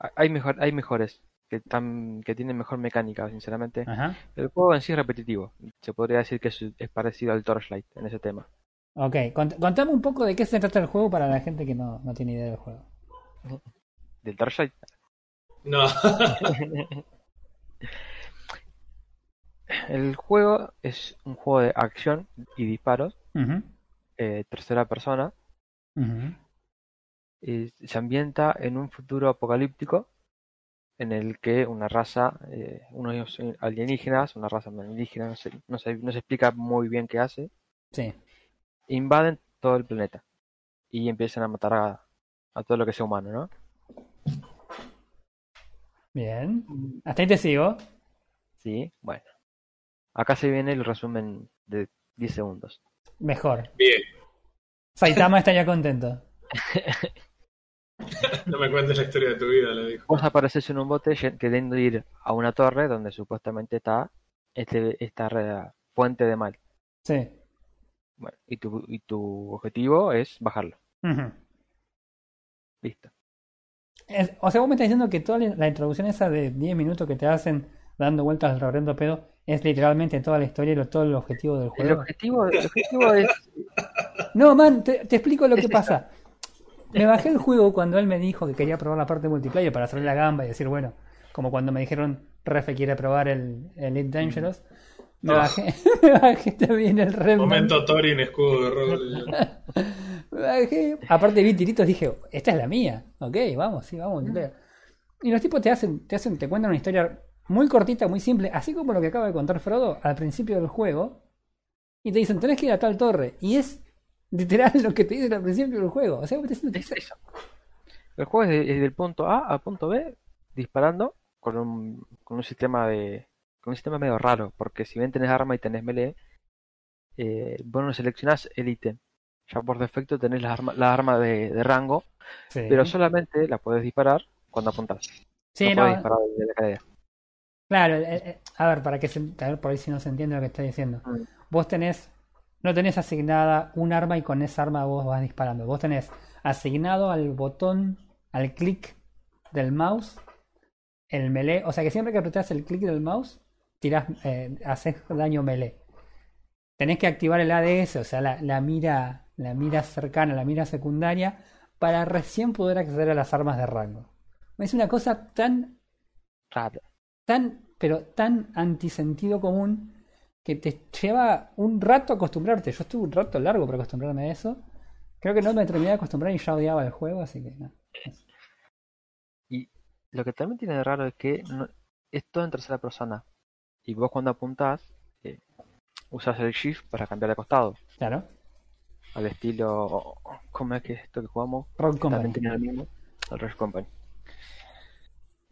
Ha- Hay mejor, hay mejores que tan, que tienen mejor mecánica, sinceramente.
Ajá.
El juego en sí es repetitivo. Se podría decir que es, es parecido al Torchlight en ese tema.
Ok, cont- contame un poco de qué se trata el juego para la gente que no, no tiene idea del juego.
Del Torchlight.
No.
El juego es un juego de acción y disparos, eh, tercera persona. y se ambienta en un futuro apocalíptico en el que una raza, eh, unos alienígenas, una raza alienígena, no se, no se, no se explica muy bien qué hace,
Sí.
invaden todo el planeta y empiezan a matar a, a todo lo que sea humano, ¿no?
Bien. Hasta ahí te sigo.
Sí, bueno. Acá se viene el resumen de 10 segundos.
Mejor.
Bien.
Saitama está ya contento.
No me cuentes la historia de tu vida, le dijo.
Vos apareces en un bote queriendo ir a una torre donde supuestamente está este, esta fuente de mal.
Sí.
Bueno, y tu, y tu objetivo es bajarlo.
Ujú.
Listo.
Es- o sea, vos me estás diciendo que toda la la introducción esa de 10 minutos que te hacen dando vueltas al reverendo pedo es literalmente toda la historia y lo- todo el objetivo del
El
juego.
objetivo, el objetivo es
No, man, te, te explico lo que pasa. Me bajé el juego cuando él me dijo que quería probar la parte multiplayer para hacerle la gamba y decir, bueno, como cuando me dijeron, Refe quiere probar el Elite Dangerous. Me,
No.
bajé, me bajé también el Remnant.
Momento Thorin, escudo de rol.
Me bajé. Aparte vi tiritos, dije, esta es la mía. Ok, vamos, sí, vamos. Y los tipos te hacen, te hacen, te cuentan una historia muy cortita, muy simple, así como lo que acaba de contar Frodo al principio del juego. Y te dicen, tenés que ir a tal torre. Y es literal lo que te dicen al principio del juego. O sea, te dicen,
Es eso. El juego es, de- es del punto A al punto B disparando con un, con un sistema de con un sistema medio raro, porque si bien tenés arma y tenés melee, eh, vos no seleccionás el ítem. Ya por defecto tenés la arma, la arma de, de rango,
Sí.
pero solamente la podés disparar cuando apuntás.
Sí,
no, disparar desde la cadera.
Claro, eh, eh, a ver, para que se, a ver por ahí si no se entiende lo que está diciendo.
Mm.
Vos tenés, no tenés asignada un arma y con esa arma vos vas disparando. Vos tenés asignado al botón, al clic del mouse, el melee. O sea que siempre que apretás el clic del mouse, tirás, eh, haces daño melee. Tenés que activar el ADS, o sea, la, la mira, la mira cercana, la mira secundaria, para recién poder acceder a las armas de rango. Es una cosa tan
Raro.
Tan, pero tan antisentido común que te lleva un rato acostumbrarte. Yo estuve un rato largo para acostumbrarme a eso. Creo que no me terminé de acostumbrar y ya odiaba el juego, así que no.
Y lo que también tiene de raro es que no- es todo en tercera persona. Y vos cuando apuntás, eh, usas el shift para cambiar de costado.
Claro.
Al estilo. ¿Cómo es que esto que jugamos?
Rogue Company.
También el mismo. El Rush Company.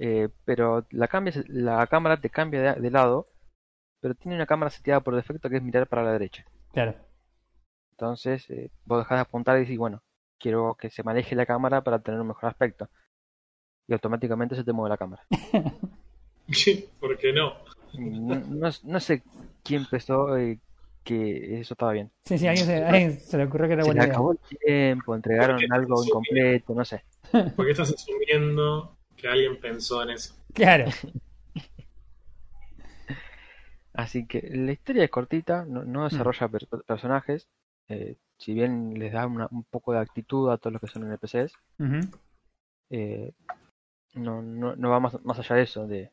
Eh, pero la, cambias, la cámara te cambia de, de lado. Pero tiene una cámara seteada por defecto que es mirar para la derecha.
Claro.
Entonces, eh, vos dejás de apuntar y decís, bueno, quiero que se maneje la cámara para tener un mejor aspecto. Y automáticamente se te mueve la cámara.
¿Por qué no?
No, no- no sé quién pensó eh, que eso estaba bien.
Sí, sí, a alguien se, a alguien se le ocurrió que era
Se le
buena idea.
acabó el tiempo, entregaron algo incompleto, no sé.
¿Por qué estás asumiendo que alguien pensó en eso?
Claro.
Así que la historia es cortita, no,
Mm.
no desarrolla per- personajes. eh, si bien les da una- un poco de actitud a todos los que son NPCs, eh, no, no, no va más, más allá de eso, de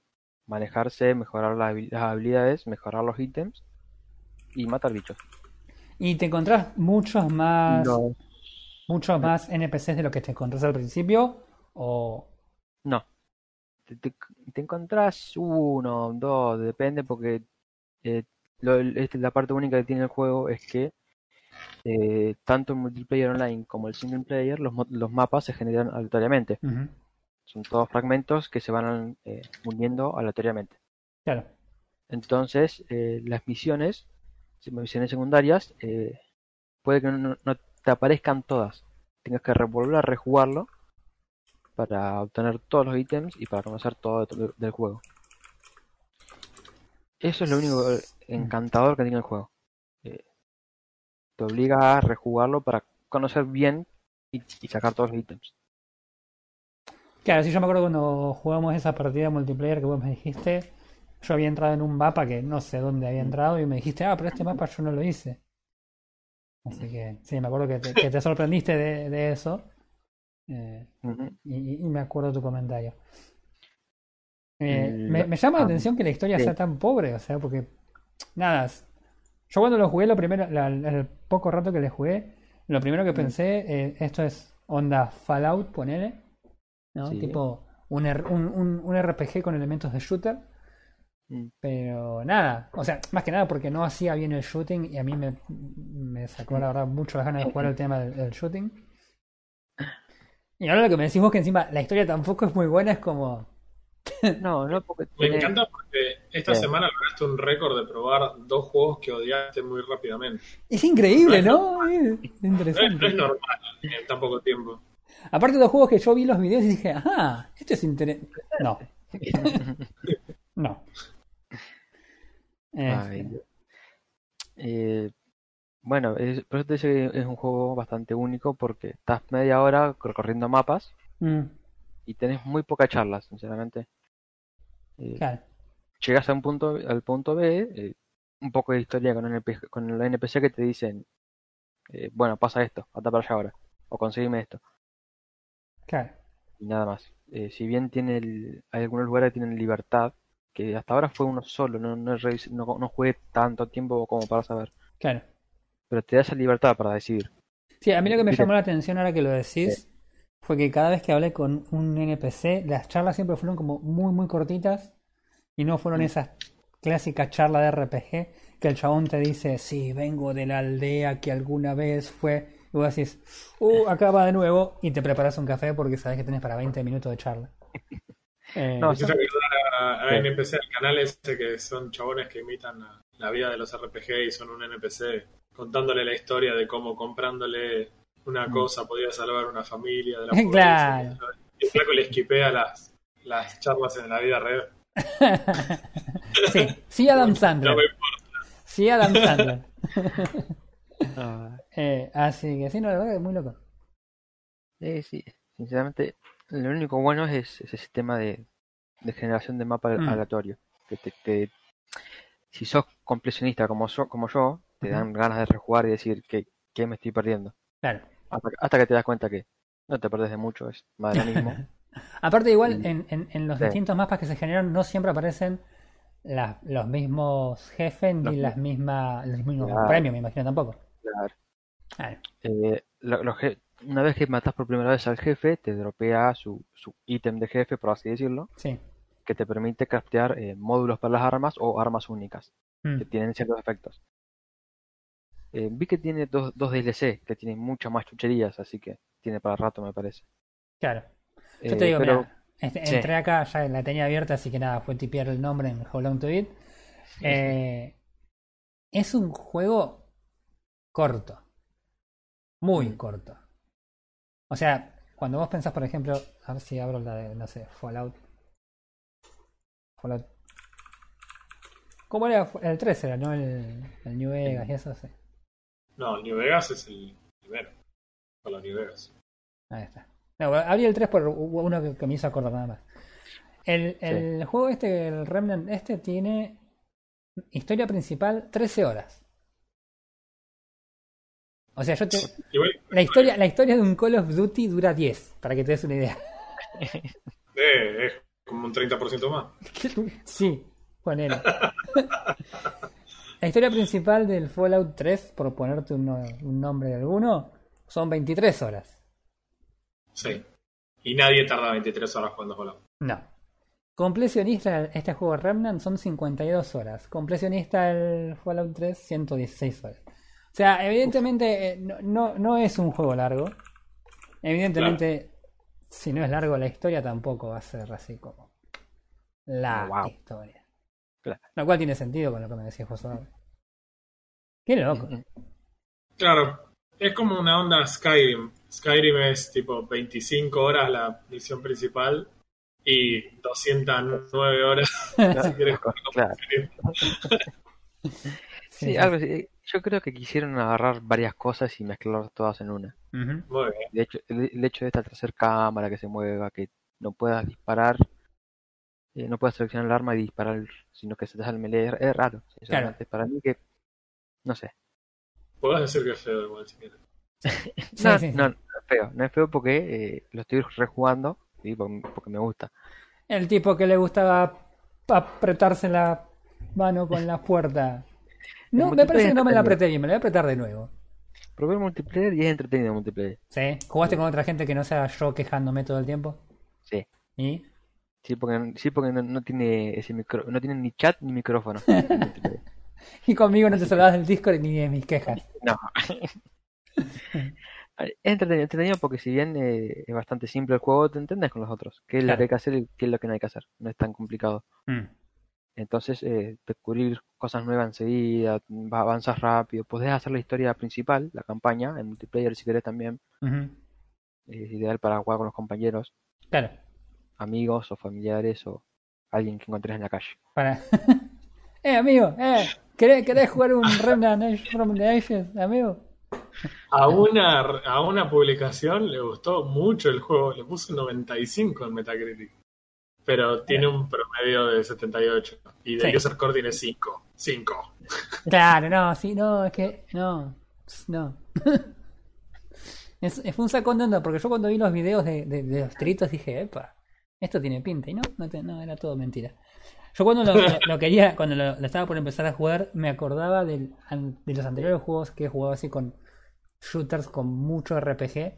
manejarse, mejorar las habi- las habilidades, mejorar los ítems y matar bichos.
Y te encontrás muchos más,
No,
muchos más NPCs de lo que te encontrás al principio. O.
no. Te, te- te encontrás uno, dos, depende porque eh, lo- este- la parte única que tiene el juego es que eh, tanto el multiplayer online como el single player, los, los mapas se generan aleatoriamente. Son todos fragmentos que se van eh, uniendo aleatoriamente.
Claro.
Entonces, eh, las misiones, si- misiones secundarias, puede que no, no- te aparezcan todas. Tengas que re- volver a rejugarlo para obtener todos los ítems y para conocer todo de- del juego. Eso es lo único encantador que tiene el juego. Eh, te obliga a rejugarlo para conocer bien y, y sacar todos los ítems.
Claro, sí, yo me acuerdo cuando jugamos esa partida multiplayer que vos me dijiste, yo había entrado en un mapa que no sé dónde había entrado y me dijiste, ah, pero este mapa yo no lo hice. Así que sí, me acuerdo que te, sorprendiste de eso. Eh, y, y me acuerdo tu comentario. Eh,
Mm,
me, me llama la
ah,
atención que la historia
sí.
sea tan pobre, o sea, porque nada, yo cuando lo jugué, lo primero, la- el poco rato que le jugué, lo primero que pensé, eh, esto es onda Fallout, ponele, ¿no?
Sí.
Tipo un, un, un, un RPG con elementos de shooter,
Mm.
pero nada, o sea, más que nada porque no hacía bien el shooting y a mí me, me sacó la verdad mucho las ganas de jugar el tema del, del shooting. Y ahora lo que me decís vos que encima la historia tampoco es muy buena, es como...
No, no porque
Me encanta porque esta
Sí.
semana lograste un récord de probar dos juegos que odiaste muy rápidamente.
Es increíble, ¿no? Es
No es, no
interesante.
es normal en tan poco tiempo.
Aparte de los juegos que yo vi los videos y dije, ajá, esto es interesante. No. no.
Ay,
Este.
Eh, bueno, es- por eso te dice que es un juego bastante único porque estás media hora recorriendo mapas
mm,
y tenés muy pocas charlas, sinceramente. Eh,
claro.
llegas a un punto, al punto B, eh, un poco de historia con, el NPC que te dicen, eh, bueno, pasa esto, anda para allá ahora, o conseguime esto,
Claro.
y nada más. Eh, si bien tiene el- hay algunos lugares que tienen libertad, que hasta ahora fue uno solo, no, no, no, no jugué tanto tiempo como para saber,
Claro.
Pero te da esa libertad para decidir.
Sí, a mí lo que me
Mira.
llamó la atención ahora que lo decís fue que cada vez que hablé con un NPC, las charlas siempre fueron como muy, muy cortitas y no fueron esas clásicas charlas de RPG que el chabón te dice, sí, vengo de la aldea que alguna vez fue. Y vos decís, uh, acá va de nuevo y te preparas un café porque sabes que tenés para 20 minutos de charla. Eh,
No,
hizo acordar a, a NPC, el canal este que son chabones que imitan la vida de los RPG y son un NPC contándole la historia de cómo comprándole una cosa podía salvar una familia de la pobreza.
Claro.
Y el flaco le esquipea las, las charlas en la vida real.
sí, sí Adam
No
Sandler.
me importa.
Sí Adam Sandler. Eh, así que sí, no, la verdad que es muy loco.
eh, sí, sinceramente, lo único bueno es ese sistema de, de generación de mapa
Mm.
aleatorio. Que te, que si sos completionista como, so- como yo, te dan ganas de rejugar y decir que, que me estoy perdiendo.
Claro.
Hasta, hasta que te das cuenta que no te perdés de mucho, es más de lo mismo.
Aparte, igual
Sí.
en, en, en los
Sí.
distintos mapas que se generan no siempre aparecen los mismos jefes ni
Los
las mismas, los mismos
Claro.
premios, me imagino tampoco.
Claro.
Claro.
Eh, lo- una vez que matas por primera vez al jefe, te dropea su, su ítem de jefe, por así decirlo,
Sí.
que te permite craftear eh, módulos para las armas o armas únicas,
Mm,
que tienen ciertos efectos. Eh, vi que tiene dos, dos DLC, que tienen muchas más chucherías, así que tiene para rato, me parece.
Claro. Yo
Eh,
te digo,
pero
mira, este-
sí.
entré acá, ya la tenía abierta, así que nada, fue tipear el nombre en How Long to Beat. Eh, es un juego corto. Muy
Mm.
corto. O sea, cuando vos pensás, por ejemplo, a ver si abro la de, no sé, Fallout. Fallout. ¿Cómo era? El 3 era, ¿no? El, el New Vegas y eso, sí.
No, el New Vegas es el primero. Con los New Vegas.
Ahí está. No, abrí el 3 por uno que, que me hizo acordar nada más. El, el juego este, el Remnant este, tiene historia principal 13 horas. O sea, yo te... La historia, la historia de un Call of Duty dura 10, para que te des una idea.
eh, es como un 30% más.
Sí, ponele. La historia principal del Fallout 3, por ponerte un, un nombre de alguno, son 23 horas.
Sí. Y nadie tarda 23 horas jugando Fallout.
No. Completionista este juego Remnant son 52 horas. Completionista el Fallout 3 116 horas. O sea, evidentemente eh, no, no, no es un juego largo. Evidentemente, si no es largo la historia tampoco va a ser así como la
Wow.
historia.
Claro.
Lo cual tiene sentido con lo que me decís vos ahora. Qué loco.
Claro, es como una onda Skyrim. Skyrim es tipo 25 horas la misión principal y 209 horas si quieres
Claro. Sí, algo así. Yo creo que quisieron agarrar varias cosas y mezclarlas todas en una.
Muy bien.
De hecho, el, el hecho de esta tercera cámara que se mueva, que no puedas disparar, eh, no puedas seleccionar el arma y disparar, sino que se te el melee, es, es raro. sinceramente. Para mí que, no sé.
Podés decir que es feo igual si quieres.
Sí,
no,
sí, sí.
no, no es feo. No es feo porque eh, lo estoy rejugando, ¿sí? porque, me gusta.
El tipo que le gustaba apretarse la mano con la puerta. No, me parece que no me la apreté bien, me la voy a apretar de nuevo.
Probé el multiplayer y es entretenido el multiplayer.
¿Sí? ¿Jugaste con otra gente que no sea yo quejándome todo el tiempo?
Sí.
¿Y?
Sí, porque, sí, porque no, no tiene ese micro, no tiene ni chat ni micrófono.
Y conmigo no te salvabas del Discord ni de mis quejas.
No. Es entretenido, entretenido porque si bien eh, es bastante simple el juego, te entendés con los otros. ¿Qué es lo que hay que hacer y qué es lo que no hay que hacer? No es tan complicado.
Mm.
Entonces, eh, descubrir cosas nuevas enseguida, va- avanzas rápido, podés hacer la historia principal, la campaña, en multiplayer si querés también. Es ideal para jugar con los compañeros,
Claro.
Amigos o familiares o alguien que encontres en la calle.
Para. eh, amigo, eh. ¿Querés, querés jugar un Remnant from the Ashes, amigo?
A una, a una publicación le gustó mucho el juego, le puso 95 en Metacritic. Pero tiene un promedio de 78. Y de
Sí.
user core tiene 5. 5.
Claro, no, sí, no, es que. No. No. es, fue un sacón de onda, porque yo cuando vi los videos de, de, de los tritos dije, epa, esto tiene pinta. Y no, no, te- no, era todo mentira. Yo cuando lo, lo quería, cuando lo, lo estaba por empezar a jugar, me acordaba del, de los anteriores juegos que he jugado así con shooters con mucho RPG.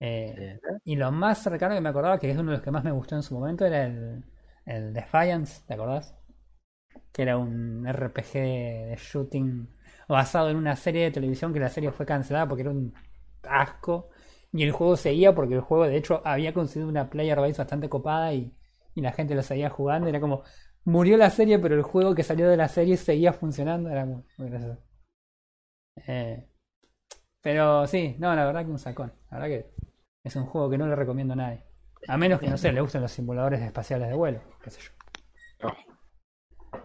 Eh, y lo más cercano que me acordaba, que es uno de los que más me gustó en su momento, era el, el Defiance, ¿te acordás? Que era un RPG de shooting basado en una serie de televisión que la serie fue cancelada porque era un asco. Y el juego seguía porque el juego de hecho había conseguido una player base bastante copada y, y la gente lo seguía jugando. Era como, murió la serie pero el juego que salió de la serie seguía funcionando. Era muy, muy gracioso. Eh, pero sí, no, la verdad que un sacón. La verdad que es un juego que no le recomiendo a nadie. A menos que, no sé, le gusten los simuladores espaciales de vuelo, qué sé yo.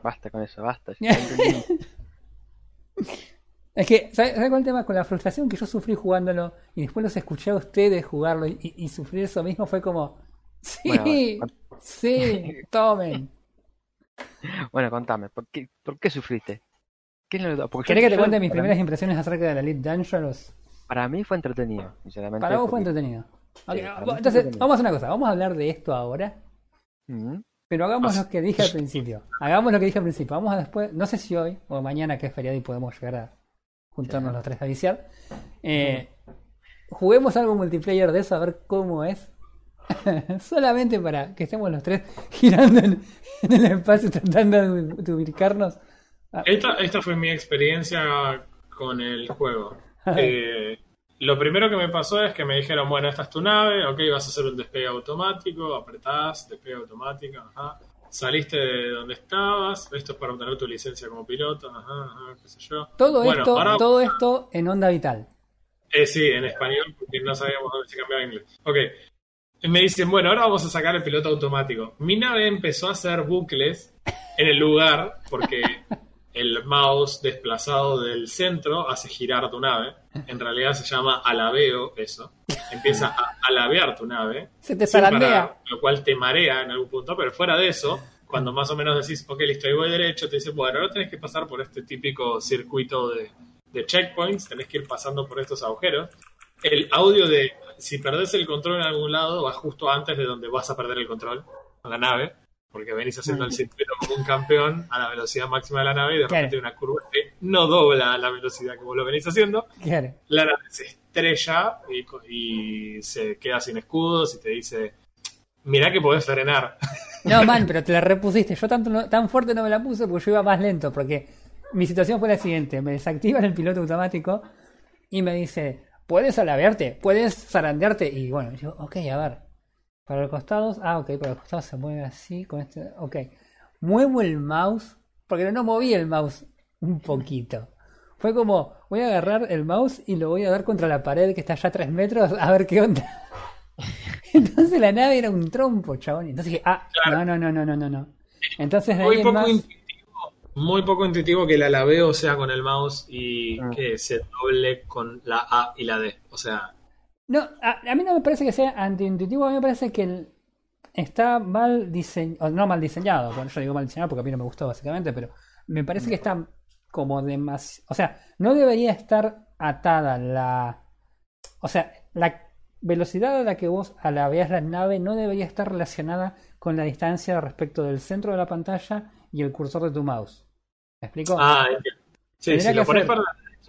Basta con eso, basta.
Es que, ¿sabes cuál es el tema? Con la frustración que yo sufrí jugándolo y después los escuché a ustedes jugarlo y, y sufrir eso mismo fue como, sí,
Bueno,
sí, tomen.
Bueno, contame, ¿por qué, por qué sufriste? ¿Qué es lo- porque yo-
¿Querés que te
yo-
cuente mis primeras
mí-
impresiones acerca de la Elite Dangerous?
Para mí fue entretenido, sinceramente.
Para vos fue entretenido.
Sí,
entonces,
entretenido.
vamos a una cosa, vamos a hablar de esto ahora, pero hagamos lo que dije al principio. Hagamos lo que dije al principio. Vamos a después, no sé si hoy o mañana que es feriado y podemos llegar a juntarnos
Sí.
los tres a viciar. Eh, juguemos algo multiplayer de eso a ver cómo es. Solamente para que estemos los tres girando en, en el espacio tratando de, de ubicarnos. Ah,
Esta, esta fue mi experiencia con el juego. Eh, lo primero que me pasó es que me dijeron, bueno, esta es tu nave, ok, vas a hacer un despegue automático, apretás, despegue automático, ajá. Saliste de donde estabas, esto es para obtener tu licencia como piloto, ajá, ajá, qué sé yo.
todo
Bueno,
esto,
ahora-
todo esto en onda vital.
Eh, sí, en español, porque no sabíamos dónde se cambiaba inglés. Ok. Me dicen, bueno, ahora vamos a sacar el piloto automático. Mi nave empezó a hacer bucles en el lugar porque el mouse desplazado del centro hace girar tu nave. En realidad se llama alabeo eso. Empieza a alabear tu nave.
Se te
parar, lo cual te marea en algún punto, pero fuera de eso, cuando más o menos decís, ok, listo, ahí voy derecho, te dice, bueno, ahora tenés que pasar por este típico circuito de, de checkpoints, tenés que ir pasando por estos agujeros. El audio de si perdés el control en algún lado, va justo antes de donde vas a perder el control con la nave, porque venís haciendo el circuito como un campeón a la velocidad máxima de la nave y de repente
Claro.
una curva que no dobla a la velocidad que vos lo venís haciendo
Claro.
la nave se estrella y, y se queda sin escudos y te dice, mirá que podés frenar.
No, man, pero te la repusiste. Yo tanto no- tan fuerte no me la puse porque yo iba más lento. Porque mi situación fue la siguiente: me desactivan el piloto automático y me dice, ¿puedes alabearte? ¿Puedes zarandearte? Y bueno, yo, ok, a ver. Para los costados, ah, ok, para los costados se mueve así, con este, ok. Muevo el mouse, porque no moví el mouse un poquito. Fue como, voy a agarrar el mouse y lo voy a dar contra la pared que está allá a 3 metros, a ver qué onda. Entonces la nave era un trompo, chabón. Entonces dije, ah, no, no, no, no, no, no, no. Entonces de
Muy poco,
más,
intuitivo, muy poco intuitivo que el alabeo sea con el mouse y
Ah.
que se doble con la A y la D. O sea,
No, a, a mí no me parece que sea antiintuitivo, a mí me parece que el- está mal diseñado, no mal diseñado, bueno, yo digo mal diseñado porque a mí no me gustó básicamente, pero me parece que está como demasiado, o sea, no debería estar atada la, o sea, la velocidad a la que vos alabeas la nave no debería estar relacionada con la distancia respecto del centro de la pantalla y el cursor de tu mouse. ¿Me explico?
ah. Sí, si lo pones para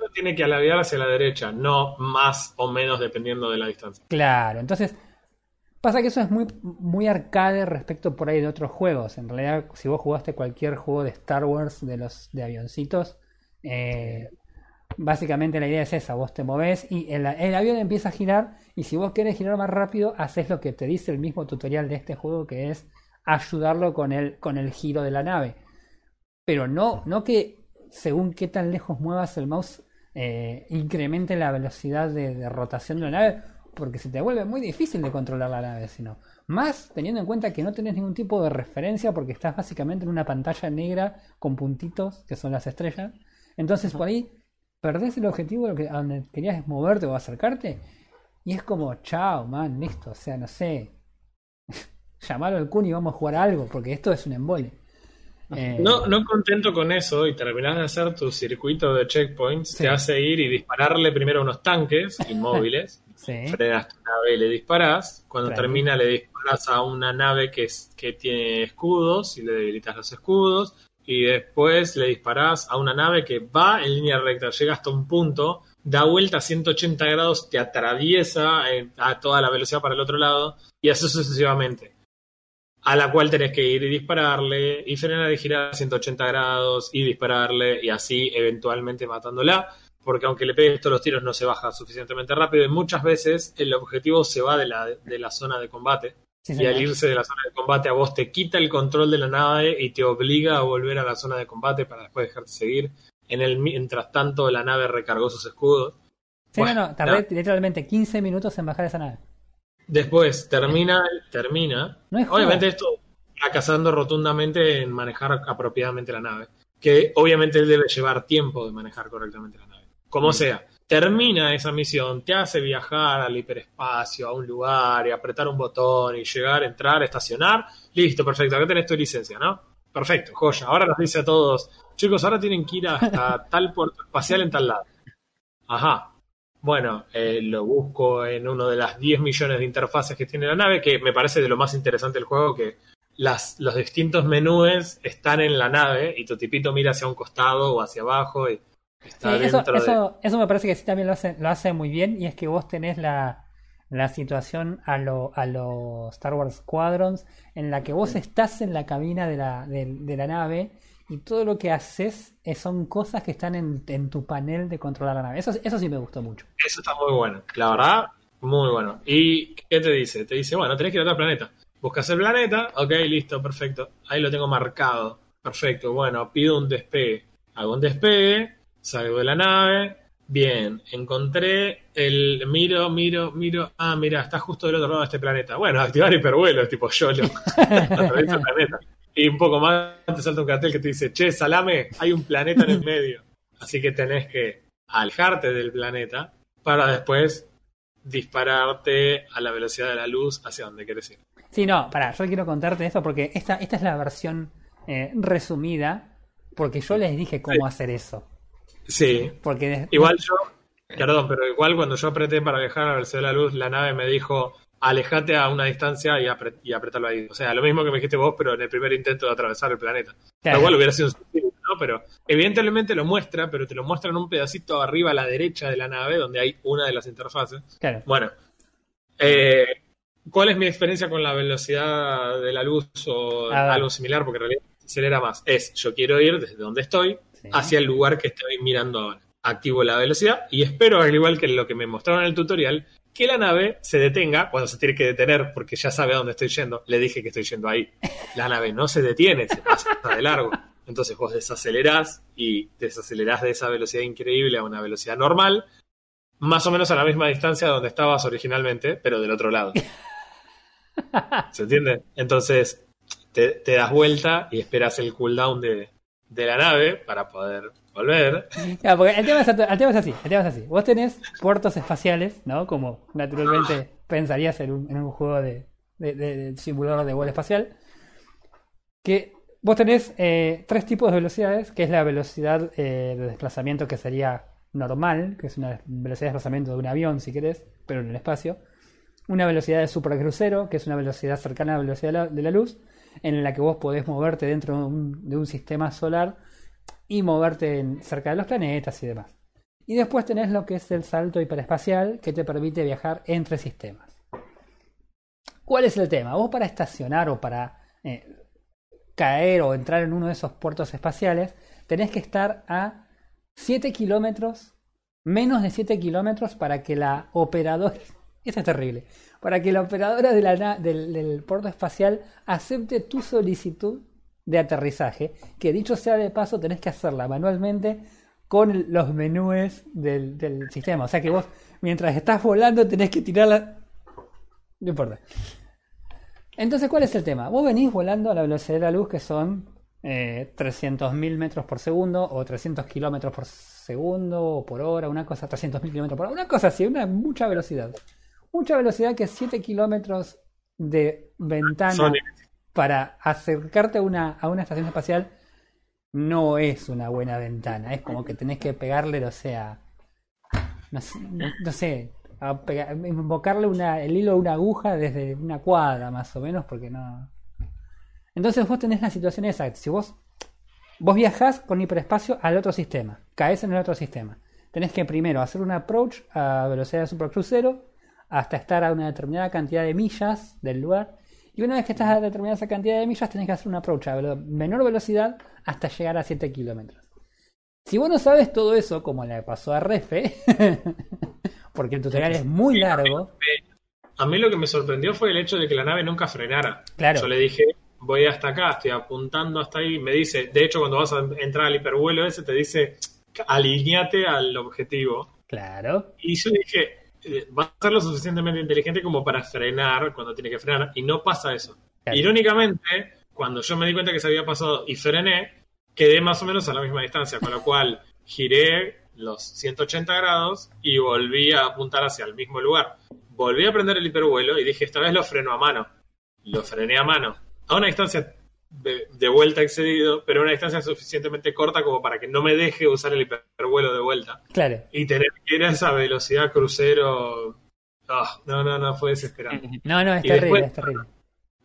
tiene que alabear hacia la derecha, no más o menos dependiendo de la distancia.
Claro, entonces pasa que eso es muy, muy arcade respecto por ahí de otros juegos. En realidad, si vos jugaste cualquier juego de Star Wars de los de avioncitos, eh, básicamente la idea es esa, vos te movés y el, el avión empieza a girar y si vos querés girar más rápido, haces lo que te dice el mismo tutorial de este juego que es ayudarlo con el, con el giro de la nave. Pero no, no que según qué tan lejos muevas el mouse eh, incremente la velocidad de, rotación de la nave, porque se te vuelve muy difícil de controlar la nave, sino más teniendo en cuenta que no tenés ningún tipo de referencia porque estás básicamente en una pantalla negra con puntitos que son las estrellas. Entonces por ahí perdés el objetivo lo que a donde querías moverte o acercarte y es como, chao, man, listo, o sea, no sé, llamarlo al Kun y vamos a jugar algo, porque esto es un embole. Eh,
No, no contento con eso y terminás de hacer tu circuito de checkpoints,
Sí.
te hace ir y dispararle primero a unos tanques inmóviles.
sí,
frenas tu nave y le disparas. Cuando
Claro.
termina, le disparas a una nave que, es, que tiene escudos y le debilitas los escudos. Y después le disparas a una nave que va en línea recta, llega hasta un punto da vuelta a 180 grados, te atraviesa eh, a toda la velocidad para el otro lado y así sucesivamente. A la cual tenés que ir y dispararle y frenar y girar a 180 grados y dispararle y así eventualmente matándola. Porque aunque le pegues todos los tiros no se baja suficientemente rápido y muchas veces el objetivo se va de la, de la zona de combate.
Sí,
Y al irse de la zona de combate a vos te quita el control de la nave y te obliga a volver a la zona de combate para después dejarte seguir. En el mientras tanto la nave recargó sus escudos.
Sí,
Bueno,
no, no, tardé literalmente 15 minutos en bajar esa nave.
Después termina, termina.
No.
Obviamente esto fracasando rotundamente en manejar apropiadamente la nave. Que obviamente debe llevar tiempo de manejar correctamente la nave. Como sea, termina esa misión, te hace viajar al hiperespacio, a un lugar y apretar un botón y llegar, entrar, estacionar. Listo, perfecto, acá tenés tu licencia, ¿no? Perfecto, joya. Ahora nos dice a todos, chicos, ahora tienen que ir hasta tal puerto espacial en tal lado. Ajá. Bueno, eh, lo busco en uno de las 10 millones de interfaces que tiene la nave, que me parece de lo más interesante del juego, que las, los distintos menús están en la nave y tu tipito mira hacia un costado o hacia abajo y
Sí,
está
eso,
dentro de...
eso, eso me parece que sí también lo hace, lo hace muy bien y es que vos tenés la, la situación a lo, a los Star Wars Squadrons en la que vos estás en la cabina de la, de, de la nave y todo lo que haces es- son cosas que están en, tu panel de controlar la nave. Eso, eso sí me gustó mucho.
Eso está muy bueno. La verdad, muy bueno. ¿Y qué te dice? Te dice, bueno, tenés que ir a otro planeta. Buscas el planeta, ok, listo, perfecto. Ahí lo tengo marcado. Perfecto, bueno, pido un despegue. Hago un despegue, salgo de la nave. Bien, encontré el. Miro, miro, miro. Ah, mira, está justo del otro lado de este planeta. Bueno, activar hipervuelo, tipo yo lo planeta. Y un poco más te salta un cartel que te dice, che, salame, hay un planeta en el medio. Así que tenés que alejarte del planeta para después dispararte a la velocidad de la luz hacia donde quieres ir.
Sí, no, pará, yo quiero contarte esto porque esta, esta es la versión eh, resumida porque yo les dije cómo hacer eso.
Sí,
Porque
igual yo, perdón, pero igual cuando yo apreté para viajar a la velocidad de la luz, la nave me dijo, alejate a una distancia y, apre- y apretalo ahí. O sea, lo mismo que me dijiste vos, pero en el primer intento de atravesar el planeta.
Claro.
Lo cual hubiera sido un ¿no? Pero evidentemente lo muestra, pero te lo muestra en un pedacito arriba a la derecha de la nave, donde hay una de las interfaces.
claro.
Bueno, eh, ¿cuál es mi experiencia con la velocidad de la luz o algo similar? Porque en realidad se acelera más. Es, yo quiero ir desde donde estoy
Sí.
hacia el lugar que estoy mirando ahora. Activo la velocidad y espero, al igual que lo que me mostraron en el tutorial, que la nave se detenga cuando se tiene que detener porque ya sabe a dónde estoy yendo. Le dije que estoy yendo ahí. La nave no se detiene, se pasa de largo. Entonces vos desacelerás y desacelerás de esa velocidad increíble a una velocidad normal, más o menos a la misma distancia donde estabas originalmente, pero del otro lado. ¿Se entiende? Entonces te, te das vuelta y esperas el cooldown de, de la nave para poder volver.
Claro, porque el tema, es, el tema es así, el tema es así. Vos tenés puertos espaciales, ¿no? Como naturalmente pensarías en un, en un juego de, de- de- de simulador de vuelo espacial. Que vos tenés eh, tres tipos de velocidades, que es la velocidad eh, de desplazamiento que sería normal, que es una velocidad de desplazamiento de un avión, si querés, pero en el espacio. Una velocidad de supercrucero, que es una velocidad cercana a la velocidad de la, de la luz, en la que vos podés moverte dentro de un, de un sistema solar y moverte en- cerca de los planetas y demás. Y después tenés lo que es el salto hiperespacial que te permite viajar entre sistemas. ¿Cuál es el tema? Vos para estacionar o para eh, caer o entrar en uno de esos puertos espaciales tenés que estar a 7 kilómetros, menos de 7 kilómetros para que la operadora, esto es terrible, para que la operadora del puerto espacial acepte tu solicitud de aterrizaje, que dicho sea de paso tenés que hacerla manualmente con los menúes del, del sistema. O sea que vos, mientras estás volando, tenés que tirarla... No importa. Entonces, ¿cuál es el tema? Vos venís volando a la velocidad de la luz que son eh, 300.000 metros por segundo o 300 kilómetros por segundo o por hora, una cosa, 300.000 kilómetros por hora, una cosa así, una mucha velocidad. Mucha velocidad que 7 kilómetros de ventana para acercarte a una, a una estación espacial no es una buena ventana. Es como que tenés que pegarle, o sea, no sé, invocarle una, el hilo de una aguja desde una cuadra más o menos, porque no. Entonces vos tenés la situación esa. Si vos, vos viajás con hiperespacio al otro sistema, caes en el otro sistema, tenés que primero hacer un approach a velocidad de supercrucero hasta estar a una determinada cantidad de millas del lugar. Y una vez que estás a determinada esa cantidad de millas, tenés que hacer un approach a menor velocidad hasta llegar a 7 kilómetros. Si vos no sabes todo eso, como le pasó a Refe, porque el tutorial es muy largo,
A mí lo que me sorprendió fue el hecho de que la nave nunca frenara.
Claro.
Yo le dije, voy hasta acá, estoy apuntando hasta ahí. Me dice, de hecho, cuando vas a entrar al hipervuelo ese, te dice, alineate al objetivo.
claro,
Y yo dije, eh, va a ser lo suficientemente inteligente como para frenar cuando tiene que frenar. Y no pasa eso.
Claro.
Irónicamente, cuando yo me di cuenta que se había pasado y frené, quedé más o menos a la misma distancia, con lo cual giré los 180 grados y volví a apuntar hacia el mismo lugar. Volví a prender el hipervuelo y dije, esta vez lo freno a mano. Lo frené a mano. A una distancia de, de vuelta excedido, pero una distancia suficientemente corta como para que no me deje usar el hipervuelo de vuelta.
claro.
Y tener que ir a esa velocidad crucero. ah, no, no, no, fue desesperante.
No, no, es terrible,
después-
es terrible.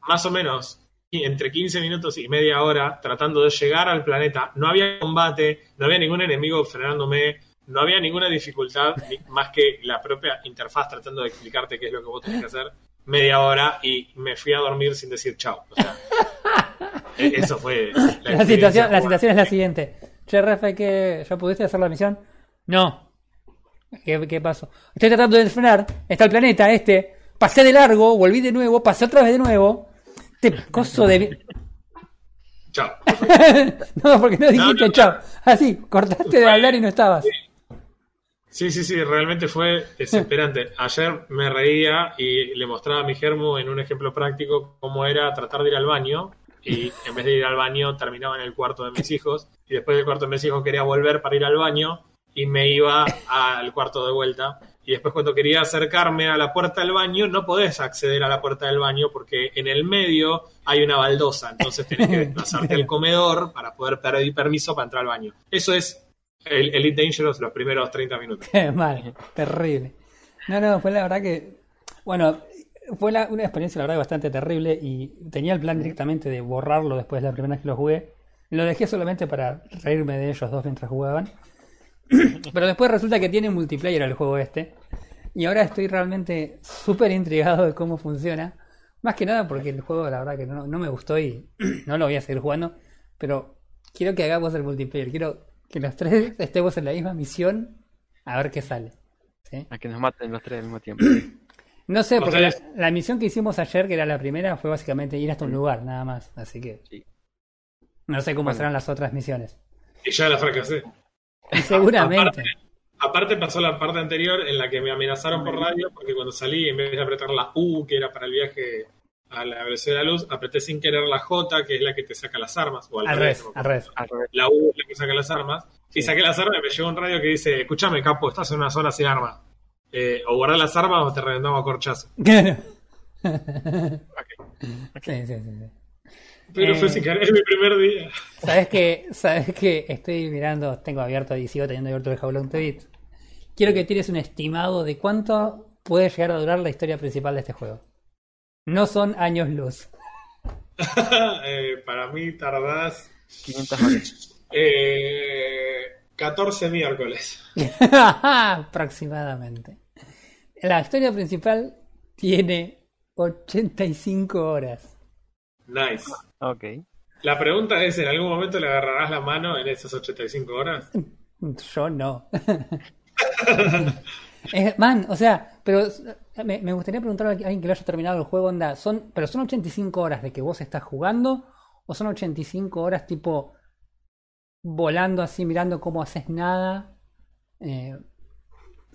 Más o menos entre 15 minutos y media hora tratando de llegar al planeta. No había combate, no había ningún enemigo frenándome, no había ninguna dificultad más que la propia interfaz tratando de explicarte qué es lo que vos tenés que hacer. Media hora y me fui a dormir sin decir chao. O sea, eso fue la,
situación, la situación es la siguiente. Che, Rafa, ¿que ¿ya pudiste hacer la misión? No. ¿Qué, qué pasó? Estoy tratando de frenar. Está el planeta este. Pasé de largo, volví de nuevo, pasé otra vez de nuevo. Este coso de...
Chao.
no, porque no dijiste
no, no.
chao. Así, cortaste de hablar y no estabas.
Sí, sí, sí, realmente fue desesperante. Ayer me reía y le mostraba a mi germo en un ejemplo práctico cómo era tratar de ir al baño y en vez de ir al baño terminaba en el cuarto de mis hijos y después del cuarto de mis hijos quería volver para ir al baño y me iba al cuarto de vuelta y después cuando quería acercarme a la puerta del baño no podés acceder a la puerta del baño porque en el medio hay una baldosa, entonces tenés que desplazarte al comedor para poder pedir permiso para entrar al baño. Eso es el Elite Dangerous los primeros 30 minutos.
Qué mal, terrible. No, no, fue la verdad que. Bueno, fue la- una experiencia, la verdad, bastante terrible. Y tenía el plan directamente de borrarlo después de la primera vez que lo jugué. Lo dejé solamente para reírme de ellos dos mientras jugaban. Pero después resulta que tiene multiplayer el juego este. Y ahora estoy realmente súper intrigado de cómo funciona. Más que nada porque el juego, la verdad, que no, no me gustó y no lo voy a seguir jugando. Pero quiero que hagamos el multiplayer. Quiero que los tres estemos en la misma misión a ver qué sale. ¿sí?
A que nos maten los tres al mismo tiempo.
No sé, porque la, la misión que hicimos ayer, que era la primera, fue básicamente ir hasta un lugar, nada más. Así que
Sí.
no sé cómo
Bueno.
serán las otras misiones.
Y ya la fracasé.
Y seguramente.
Aparte pasó la parte anterior en la que me amenazaron por radio porque cuando salí, en vez de apretar la U, que era para el viaje a la velocidad de la luz, apreté sin querer la J, que es la que te saca las armas. O al,
al
revés.
Al revés.
La U es la que saca las armas. Y saqué las armas y me llegó un radio que dice, escúchame, capo, estás en una zona sin armas. Eh, o guardar las armas o te reventamos a corchazo.
Claro. Sí, sí, sí, sí.
Pero
Eh.
fue sin querer mi primer día.
¿Sabes que ¿Sabes que Estoy mirando, tengo abierto y sigo teniendo abierto el jaulón Bit. Quiero que tires un estimado de cuánto puede llegar a durar la historia principal de este juego. No son años luz.
Eh, para mí tardás
500 horas.
eh, 14 miércoles.
Aproximadamente. La historia principal tiene 85 horas.
Nice.
Ok.
La pregunta es, ¿en algún momento le agarrarás la mano en esas 85 horas?
Yo no. Man, o sea, pero me, me gustaría preguntar a alguien que lo haya terminado el juego, onda, son, pero son 85 horas de que vos estás jugando o son 85 horas tipo volando así, mirando cómo haces nada. Eh,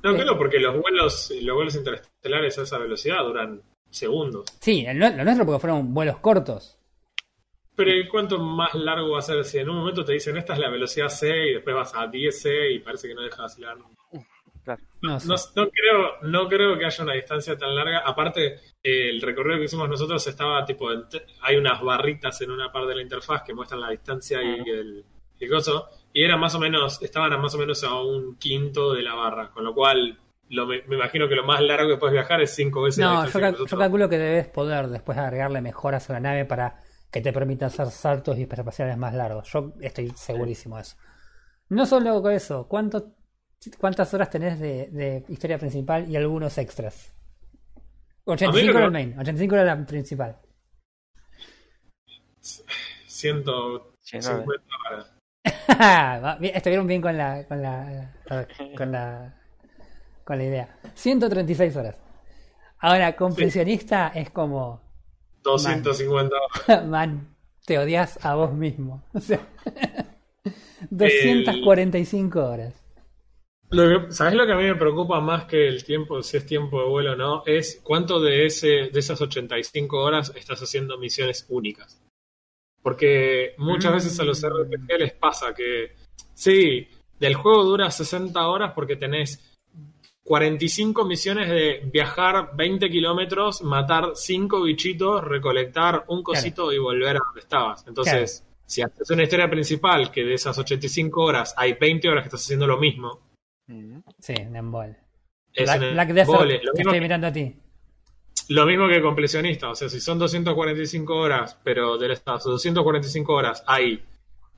No,
Eh.
claro, porque los vuelos, los vuelos interestelares a esa velocidad duran segundos.
sí, el lo nuestro porque fueron vuelos cortos.
Pero ¿y ¿cuánto más largo va a ser si en un momento te dicen esta es la velocidad C y después vas a 10C y parece que no deja de acelerar?
Claro.
No sé.
No, no creo, no creo que haya una distancia tan larga. Aparte, eh, el recorrido que hicimos nosotros estaba tipo, hay unas barritas en una parte de la interfaz que muestran la distancia y el, el coso, y era más o menos, estaban a más o menos a un quinto de la barra, con lo cual lo, me, me imagino que lo más largo que puedes viajar es cinco veces la
No, yo, cal-
que
yo
nosotros.
calculo que debes poder después agregarle mejoras a la nave para que te permita hacer saltos y hiperespaciales más largos. Yo estoy segurísimo de eso. No solo con eso, ¿cuánto cuántas horas tenés de, de historia principal y algunos extras.
A
85
mí lo
era el main, 85 era la principal.
150
Sí, no,
horas.
Estuvieron bien con la, con la, con la, con la idea. 136 horas. Ahora, completionista es como,
250 horas.
man, te odias a vos mismo. O sea, 245 horas.
Lo que, ¿Sabes lo que a mí me preocupa más que el tiempo, si es tiempo de vuelo o no? Es cuánto de, ese, de esas 85 horas estás haciendo misiones únicas. Porque muchas
Mm.
veces a los RPG les pasa que, sí, del juego dura 60 horas porque tenés 45 misiones de viajar 20 kilómetros, matar 5 bichitos, recolectar un cosito y volver a donde estabas. Entonces, si haces una historia principal que de esas 85 horas hay 20 horas que estás haciendo lo mismo.
Sí, un embole.
es
Black,
un
Desert.
Lo mismo,
estoy mirando a ti.
Lo mismo que completionista. O sea, si son 245 horas, pero de las 245 horas hay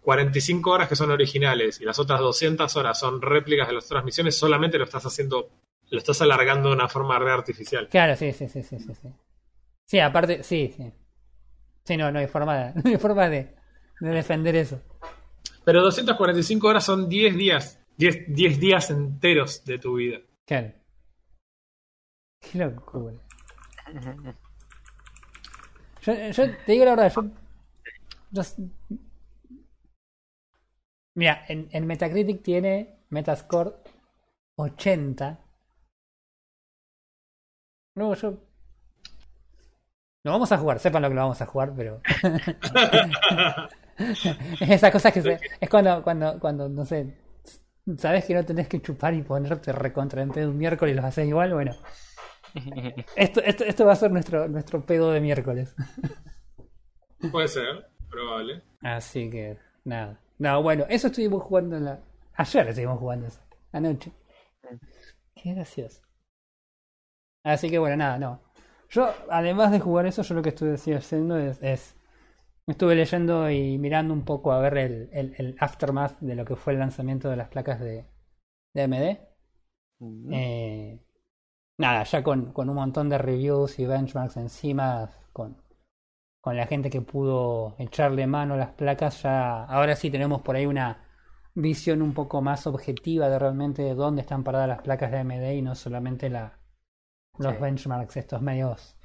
45 horas que son originales y las otras 200 horas son réplicas de las otras misiones, solamente lo estás haciendo, lo estás alargando de una forma re artificial.
Claro, sí, sí, sí, sí, sí. Sí, sí aparte, sí, sí. Sí, no, no hay forma de, no hay forma de, de defender eso.
Pero 245 horas son 10 días, 10, 10 días enteros de tu vida.
Claro. Qué locura. Yo, yo te digo la verdad, yo. mira, en, en Metacritic tiene Metascore 80. No, yo. Lo vamos a jugar, sepan lo que lo vamos a jugar, pero. Esas cosas que se. Es cuando, cuando, cuando, no sé. Sabes que no tenés que chupar y ponerte recontra en un miércoles y los haces igual, bueno. Esto, esto, esto va a ser nuestro, nuestro pedo de miércoles.
Puede ser, probable.
Así que, nada. No, bueno, eso estuvimos jugando en la. Ayer estuvimos jugando eso. Anoche. Qué gracioso. Así que bueno, nada, no. Yo, además de jugar eso, yo lo que estuve haciendo es, es- Estuve leyendo y mirando un poco a ver el, el, el aftermath de lo que fue el lanzamiento de las placas de, de AMD.
Mm.
Eh, nada, ya con, con un montón de reviews y benchmarks encima, con, con la gente que pudo echarle mano a las placas, ya ahora sí tenemos por ahí una visión un poco más objetiva de realmente dónde están paradas las placas de AMD y no solamente la, los
Sí.
benchmarks, estos medios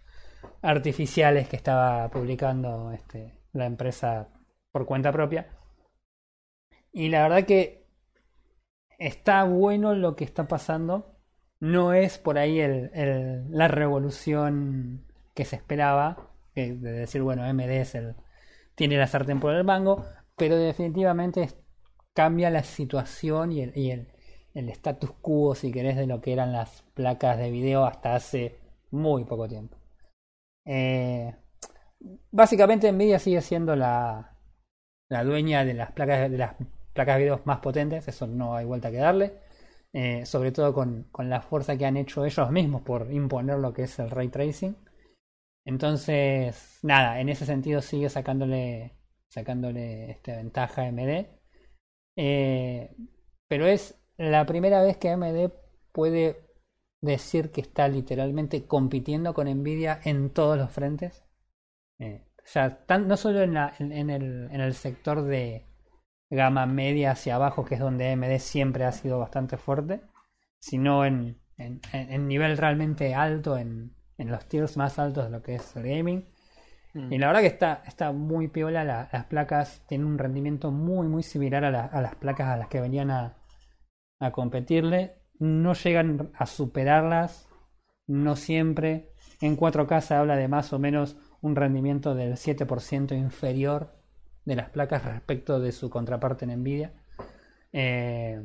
artificiales que estaba publicando este, la empresa por cuenta propia. Y la verdad que está bueno lo que está pasando. No es por ahí el, la revolución que se esperaba, de decir, bueno, AMD es el, tiene la sartén por el mango, pero definitivamente cambia la situación y el, y el, status quo, si querés, de lo que eran las placas de video hasta hace muy poco tiempo. Eh, básicamente Nvidia sigue siendo la, la dueña de las placas de las placas de video más potentes, eso no hay vuelta que darle. Eh, sobre todo con, con la fuerza que han hecho ellos mismos por imponer lo que es el ray tracing. Entonces, nada, en ese sentido sigue sacándole, sacándole este, ventaja a AMD. Eh, pero es la primera vez que AMD puede decir que está literalmente compitiendo con Nvidia en todos los frentes. Eh, o sea, tan- no solo en, la- en el, en el sector de gama media hacia abajo, que es donde AMD siempre ha sido bastante fuerte, sino en, en, en- nivel realmente alto, en, en los tiers más altos de lo que es el gaming.
Mm.
Y la verdad que está, está muy piola, la- las placas tienen un rendimiento muy muy similar a, la- a las placas a las que venían a, a competirle. No llegan a superarlas, no siempre. En 4K se habla de más o menos un rendimiento del 7% inferior de las placas respecto de su contraparte en Nvidia. Eh,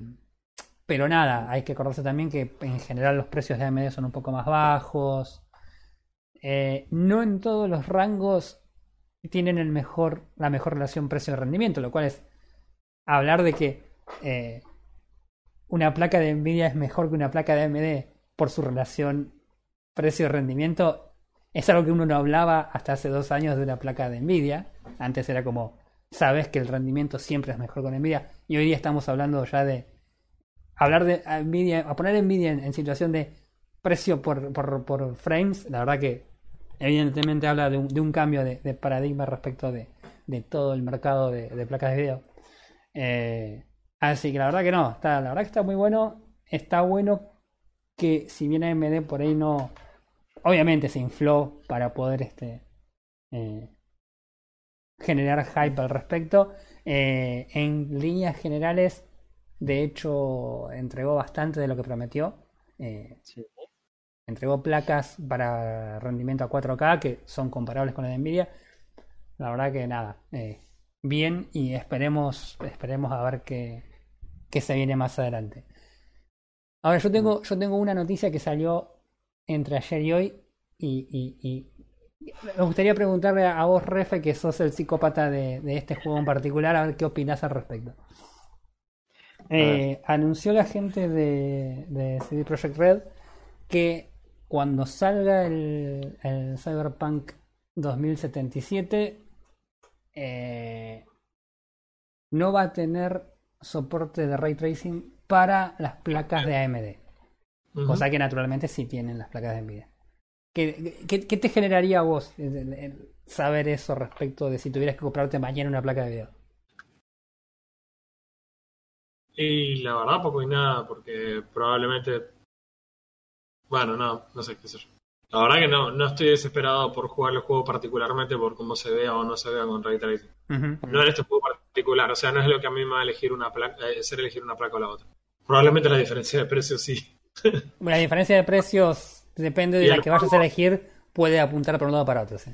pero nada, hay que acordarse también que en general los precios de AMD son un poco más bajos. Eh, no en todos los rangos tienen el mejor, la mejor relación precio-rendimiento, lo cual es hablar de que eh, una placa de Nvidia es mejor que una placa de AMD por su relación precio-rendimiento. Es algo que uno no hablaba hasta hace dos años de una placa de Nvidia. Antes era como, sabes que el rendimiento siempre es mejor con Nvidia. Y hoy día estamos hablando ya de hablar de Nvidia, a poner Nvidia en, situación de precio por, por, por, frames, la verdad que evidentemente habla de un, de un cambio de, paradigma respecto de, de, todo el mercado de, de placas de video. Eh, así que la verdad que no, está, la verdad que está muy bueno. Está bueno que si bien AMD por ahí no, obviamente se infló para poder este eh, generar hype al respecto. Eh, en líneas generales, de hecho, entregó bastante de lo que prometió. Eh,
Sí.
entregó placas para rendimiento a 4K que son comparables con la de Nvidia. La verdad que nada, eh, bien y esperemos, esperemos a ver qué, qué se viene más adelante. Ahora yo tengo, yo tengo una noticia que salió entre ayer y hoy y, y- y me gustaría preguntarle a vos, Refe, que sos el psicópata de, de este juego en particular, a ver qué opinás al respecto. Eh, anunció la gente de, de CD Projekt Red que cuando salga el, el Cyberpunk 2077 eh, no va a tener soporte de ray tracing para las placas de AMD. Cosa que naturalmente sí tienen las placas de Nvidia. ¿Qué, qué, qué te generaría a vos el- saber eso respecto de si tuvieras que comprarte mañana una placa de video?
Y la verdad, poco y nada, porque probablemente. Bueno, no, no sé qué sé yo. La verdad que no, no estoy desesperado por jugar el juego particularmente por cómo se vea o no se vea con Ray Tracing. No en este juego particular, o sea, no es lo que a mí me va a elegir una placa, eh, hacer elegir una placa o la otra. Probablemente la diferencia de precio sí.
La diferencia de precios depende de la que vayas a elegir, puede apuntar por un lado o para otro. ¿sí?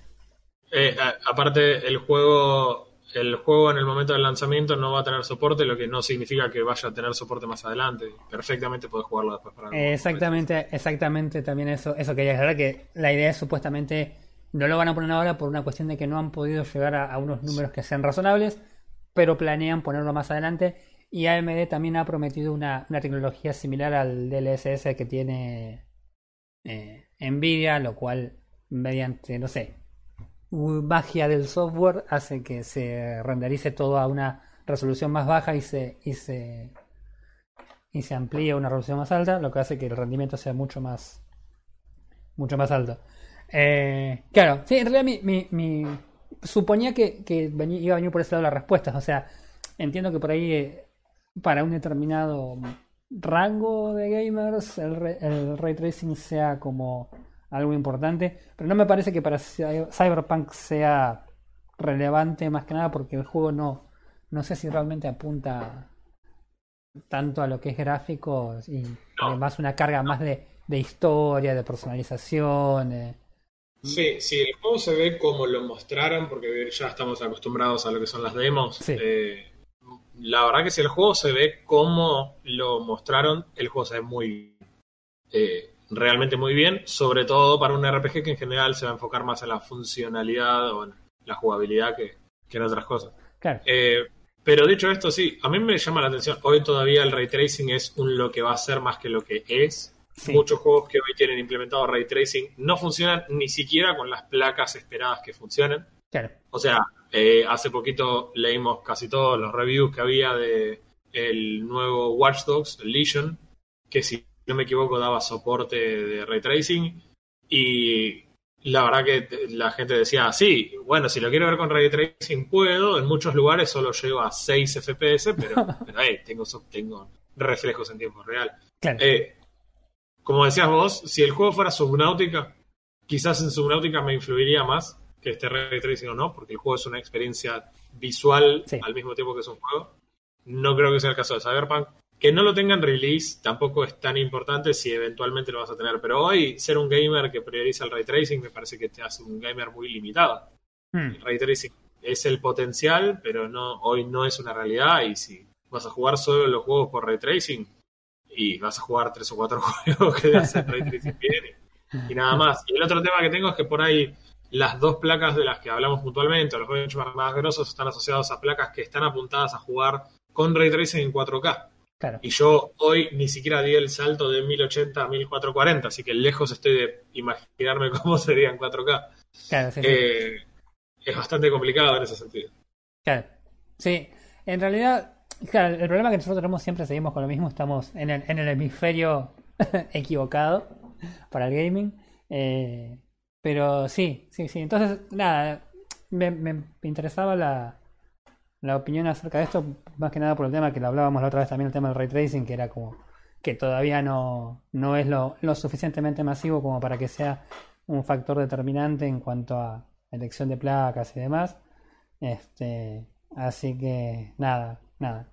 Eh, a- aparte, el juego, el juego en el momento del lanzamiento no va a tener soporte, lo que no significa que vaya a tener soporte más adelante. Perfectamente podés jugarlo después para
Eh, exactamente, exactamente también eso, eso quería aclarar que la idea es supuestamente no lo van a poner ahora por una cuestión de que no han podido llegar a, a unos números que sean razonables, pero planean ponerlo más adelante. Y AMD también ha prometido una, una tecnología similar al DLSS que tiene eh, Nvidia, lo cual mediante, no sé, magia del software hace que se renderice todo a una resolución más baja y se, y se y se amplía a una resolución más alta, lo que hace que el rendimiento sea mucho más mucho más alto. Eh, claro, sí, en realidad mi, mi- suponía que, que veni- iba a venir por ese lado las respuestas, o sea, entiendo que por ahí eh, para un determinado rango de gamers el, re- el ray tracing sea como algo importante, pero no me parece que para Cy- Cyberpunk sea relevante más que nada porque el juego no no sé si realmente apunta tanto a lo que es gráfico y además una carga más de, de historia, de personalización. eh.
Sí, si el juego se ve como lo mostraron, porque ya estamos acostumbrados a lo que son las demos,
Sí.
eh, la verdad que si el juego se ve como lo mostraron, el juego se ve muy eh, realmente muy bien, sobre todo para un RPG que en general se va a enfocar más en la funcionalidad o en la jugabilidad que, que en otras cosas.
Claro,
Eh, pero dicho esto, sí, a mí me llama la atención. Hoy todavía el ray tracing es un lo que va a ser más que lo que es.
sí.
Muchos juegos que hoy tienen implementado ray tracing no funcionan ni siquiera con las placas esperadas que funcionen.
Claro.
O sea, eh, hace poquito leímos casi todos los reviews que había de el nuevo Watch Dogs, Legion, que si no me equivoco daba soporte de ray tracing y la verdad que la gente decía, sí, bueno, si lo quiero ver con ray tracing puedo, en muchos lugares solo llego a 6 FPS, pero, pero hey, tengo, reflejos en tiempo real.
claro.
Eh, como decías vos, si el juego fuera Subnautica, quizás en Subnautica me influiría más que este ray tracing o no, porque el juego es una experiencia visual
Sí.
al mismo tiempo que es un juego. No creo que sea el caso de Cyberpunk. Que no lo tengan release tampoco es tan importante si eventualmente lo vas a tener. Pero hoy, ser un gamer que prioriza el ray tracing me parece que te hace un gamer muy limitado.
Hmm,
El ray tracing es el potencial, pero no hoy no es una realidad. Y si vas a jugar solo los juegos por ray tracing, y vas a jugar tres o cuatro juegos que hacen ray tracing bien y, y nada más. Y el otro tema que tengo es que por ahí las dos placas de las que hablamos puntualmente, o los benchmarks más grosos, están asociados a placas que están apuntadas a jugar con ray tracing en 4K.
claro.
Y yo hoy ni siquiera di el salto de 1080 a 1440, así que lejos estoy de imaginarme cómo sería en 4K.
Claro, sí, sí.
Eh, es bastante complicado en ese sentido.
Claro. Sí, en realidad Claro, el problema que nosotros tenemos siempre seguimos con lo mismo, estamos en el, en el hemisferio equivocado para el gaming. Eh, pero sí, sí, sí. Entonces, nada, me, me interesaba la, la opinión acerca de esto, más que nada por el tema que lo hablábamos la otra vez también, el tema del ray tracing, que era como que todavía no, no es lo, lo suficientemente masivo como para que sea un factor determinante en cuanto a elección de placas y demás. Este, así que nada, nada.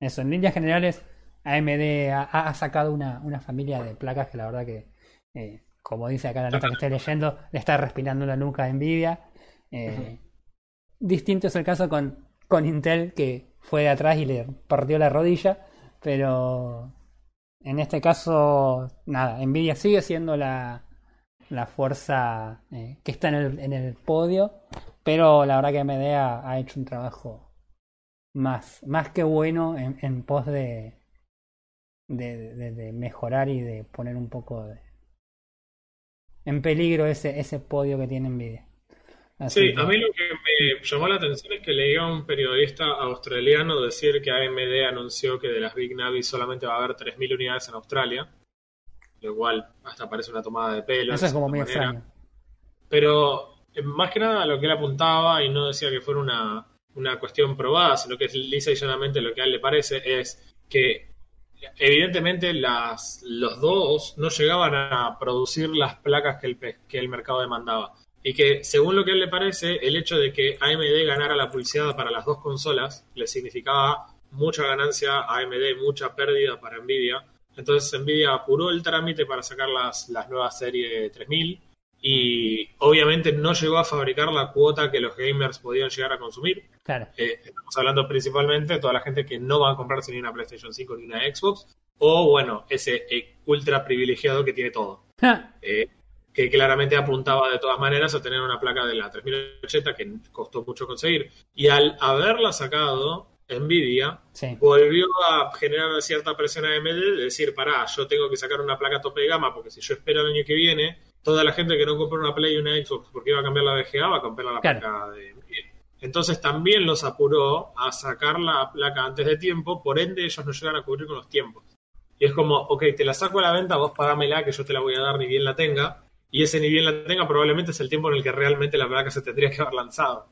Eso, en líneas generales, AMD ha, sacado una, una, familia de placas que la verdad que, eh, como dice acá la nota que estoy leyendo, le está respirando la nuca a Nvidia. Eh, distinto es el caso con, con Intel, que fue de atrás y le partió la rodilla, pero en este caso, nada, Nvidia sigue siendo la, la fuerza eh, que está en el, en el podio, pero la verdad que AMD ha, ha hecho un trabajo más, más que bueno en, en pos de, de, de, de, mejorar y de poner un poco de, en peligro ese, ese podio que tiene Nvidia.
Así sí, que... a mí lo que me llamó la atención es que leía a un periodista australiano decir que AMD anunció que de las Big Navi solamente va a haber 3.000 unidades en Australia, lo cual hasta parece una tomada de pelo.
Eso es como muy manera. extraño.
Pero más que nada lo que él apuntaba, y no decía que fuera una, una cuestión probada, sino que lisa y llanamente lo que a él le parece es que evidentemente las, los dos no llegaban a producir las placas que el, que el mercado demandaba. Y que, según lo que a él le parece, el hecho de que AMD ganara la publicidad para las dos consolas le significaba mucha ganancia a AMD, mucha pérdida para Nvidia. Entonces Nvidia apuró el trámite para sacar las, las nuevas series 3000 y obviamente no llegó a fabricar la cuota que los gamers podían llegar a consumir.
Claro.
Eh, estamos hablando principalmente de toda la gente que no va a comprarse ni una PlayStation 5 ni una Xbox, o bueno, ese eh, ultra privilegiado que tiene todo. eh, que claramente apuntaba de todas maneras a tener una placa de la 3080 que costó mucho conseguir. Y al haberla sacado, Nvidia
sí.
volvió a generar cierta presión a AMD de decir, pará, yo tengo que sacar una placa tope de gama porque si yo espero el año que viene, toda la gente que no compró una Play y una Xbox porque iba a cambiar la VGA va a comprar la
claro.
placa de Nvidia. Entonces también los apuró a sacar la placa antes de tiempo, por ende ellos no llegan a cubrir con los tiempos. Y es como, ok, te la saco a la venta, vos pagámela que yo te la voy a dar ni bien la tenga. Y ese ni bien la tenga probablemente es el tiempo en el que realmente la placa se tendría que haber lanzado.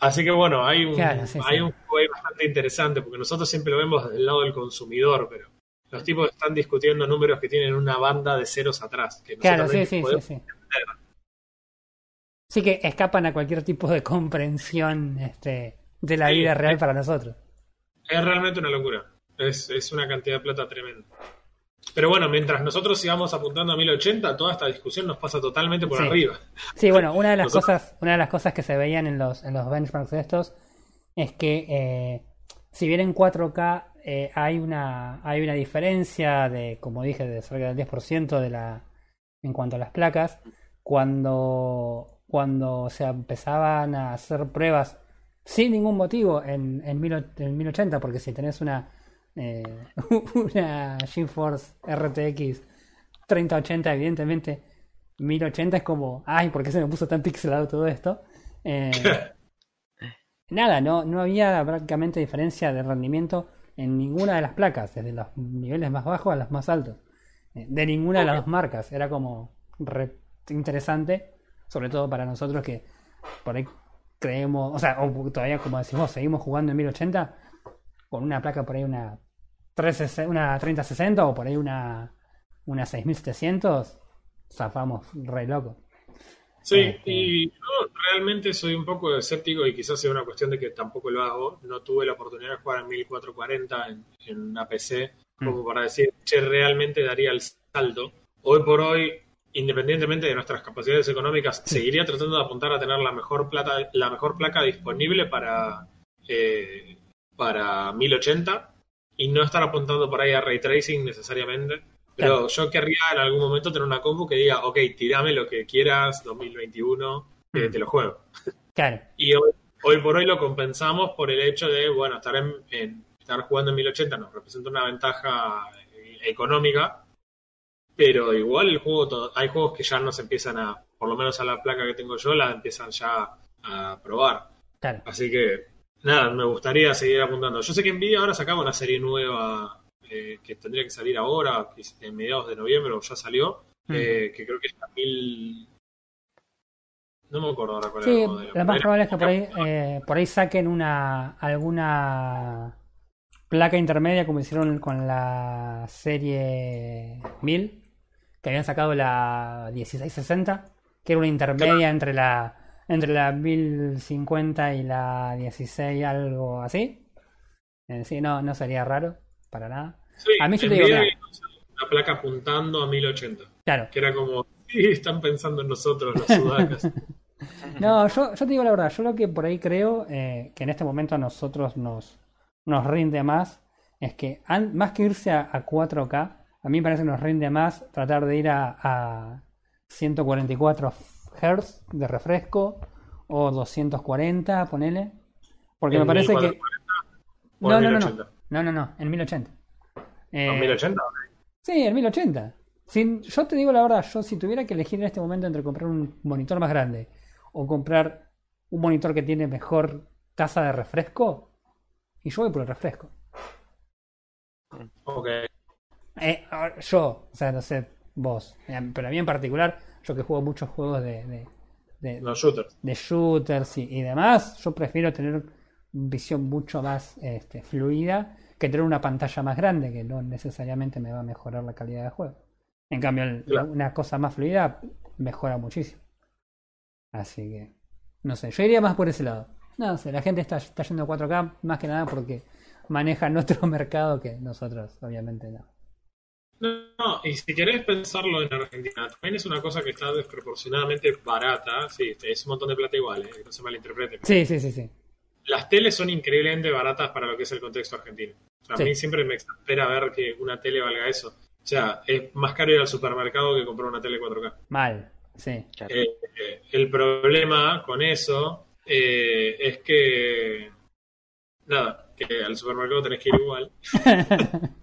Así que bueno, hay un,
claro, sí,
hay
sí.
un juego ahí bastante interesante, porque nosotros siempre lo vemos desde el lado del consumidor, pero los tipos están discutiendo números que tienen una banda de ceros atrás. Que
claro, sí, sí, sí, sí. Sí que escapan a cualquier tipo de comprensión este, de la
Sí,
vida real
es-
para nosotros.
Es realmente una locura. Es, es una cantidad de plata tremenda. Pero bueno, mientras nosotros sigamos apuntando a 1080, toda esta discusión nos pasa totalmente por
Sí.
arriba.
Sí, bueno, una de las
Nosotros-
cosas, una de las cosas que se veían en los, en los benchmarks de estos es que eh, si bien en 4K eh, hay una hay una diferencia de, como dije, de cerca del 10% de la en cuanto a las placas, cuando cuando se empezaban a hacer pruebas sin ningún motivo en, en, mil, en 1080, porque si tenés una eh, una GeForce RTX 3080, evidentemente 1080 es como, ay, ¿por qué se me puso tan pixelado todo esto? Eh, nada, no, no había prácticamente diferencia de rendimiento en ninguna de las placas, desde los niveles más bajos a los más altos. Eh, de ninguna de las dos marcas. Era como re interesante, sobre todo para nosotros que por ahí creemos, o sea, o todavía como decimos, seguimos jugando en 1080 con una placa por ahí una 360, una 3060 o por ahí una una 6700 zafamos re loco.
Sí,
Este-
y yo realmente soy un poco escéptico y quizás sea una cuestión de que tampoco lo hago. No tuve la oportunidad de jugar en 1440 en, en una PC como
Mm.
para decir, che, realmente daría el salto. Hoy por hoy, independientemente de nuestras capacidades económicas, seguiría tratando de apuntar a tener la mejor, plata, la mejor placa disponible para, eh, para 1080 y no estar apuntando por ahí a ray tracing necesariamente. Pero yo querría en algún momento tener una compu que diga, ok, tirame lo que quieras, 2021, eh,
Mm.
te lo juego.
Claro,
Y hoy, hoy por hoy lo compensamos por el hecho de, bueno, estar, en, en- estar jugando en 1080 nos representa una ventaja eh, económica, pero igual el juego, hay juegos que ya nos empiezan a, por lo menos a la placa que tengo yo, la empiezan ya a probar.
claro.
Así que nada, me gustaría seguir apuntando. Yo sé que Nvidia ahora sacaba una serie nueva eh, que tendría que salir ahora, en mediados de noviembre o ya salió, eh, que creo que es la mil... No me acuerdo ahora cuál
Sí,
era el modelo.
lo más probable es que por ahí, eh, por ahí saquen una alguna placa intermedia como hicieron con la serie 1000, que habían sacado la 1660, que era una intermedia entre la entre la 1050 y la 16 algo así. Eh, sí, no, no sería raro para nada.
Sí,
A mí yo te digo, mira.
una placa apuntando a 1080,
Claro.
que era como, sí, están pensando en nosotros los sudacas.
No, yo, yo te digo la verdad, yo lo que por ahí creo eh, que en este momento a nosotros nos, nos rinde más es que an- más que irse a, a 4K, a mí me parece que nos rinde más tratar de ir a, a 144 Hz de refresco o 240, ponele. Porque me parece que...
1440 o
No, no, no,
1080.
no, no, no, en 1080. Eh,
¿En 1080?
Sí, en 1080. Sin- yo te digo la verdad, yo si tuviera que elegir en este momento entre comprar un monitor más grande o comprar un monitor que tiene mejor tasa de refresco, y yo voy por el refresco.
Ok.
Eh, yo, o sea, no sé vos, eh, pero a mí en particular, yo que juego muchos juegos de, de, de-
Los shooters.
de shooters y, y demás, yo prefiero tener visión mucho más este, fluida que tener una pantalla más grande, que no necesariamente me va a mejorar la calidad de juego. En cambio, el-
Claro.
una cosa más fluida mejora muchísimo. Así que, no sé, yo iría más por ese lado. No sé, la gente está, está yendo a 4K más que nada porque manejan otro mercado que nosotros, obviamente no.
No, y si querés pensarlo en Argentina, también es una cosa que está desproporcionadamente barata. Sí, es un montón de plata igual, eh, no se malinterprete.
Sí, sí, sí, sí.
Las teles son increíblemente baratas para lo que es el contexto argentino. O sea,
Sí.
A mí siempre me exaspera ver que una tele valga eso. O sea, es más caro ir al supermercado que comprar una tele 4K.
Mal, sí.
Claro.
Eh, eh, el problema con eso eh, es que, nada, que al supermercado tenés que ir igual.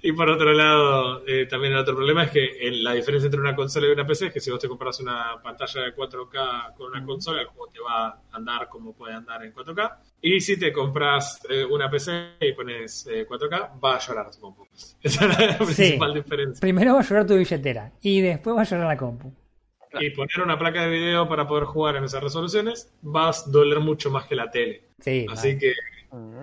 Y por otro lado, eh, también el otro problema es que el- la diferencia entre una consola y una PC es que si vos te compras una pantalla de 4K con una consola, el juego te va a andar como puede andar en 4K. Y si te compras eh, una PC y pones eh, 4K, va a llorar tu compu. Esa es la principal diferencia.
Primero va a llorar tu billetera y después va a llorar la compu.
Y poner una placa de video para poder jugar en esas resoluciones va a doler mucho más que la tele.
Sí,
Así que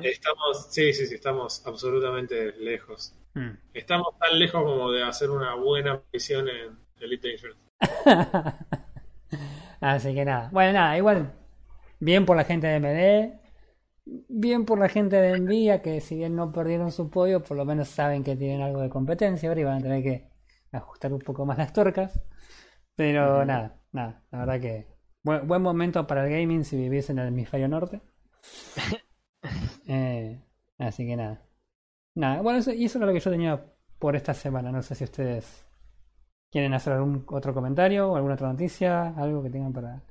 estamos, sí, sí, sí, estamos absolutamente lejos.
Mm.
Estamos tan lejos como de hacer una buena visión en Elite Dangerous.
Así que nada. Bueno, nada, igual. Bien por la gente de MD. Bien por la gente de Nvidia, que si bien no perdieron su podio, por lo menos saben que tienen algo de competencia ahora y van a tener que ajustar un poco más las tuercas. Pero nada, nada. La verdad que buen, buen momento para el gaming si vivís en el hemisferio norte. Eh, así que nada. Nada, bueno, eso, y eso era lo que yo tenía por esta semana. No sé si ustedes quieren hacer algún otro comentario o alguna otra noticia, algo que tengan para.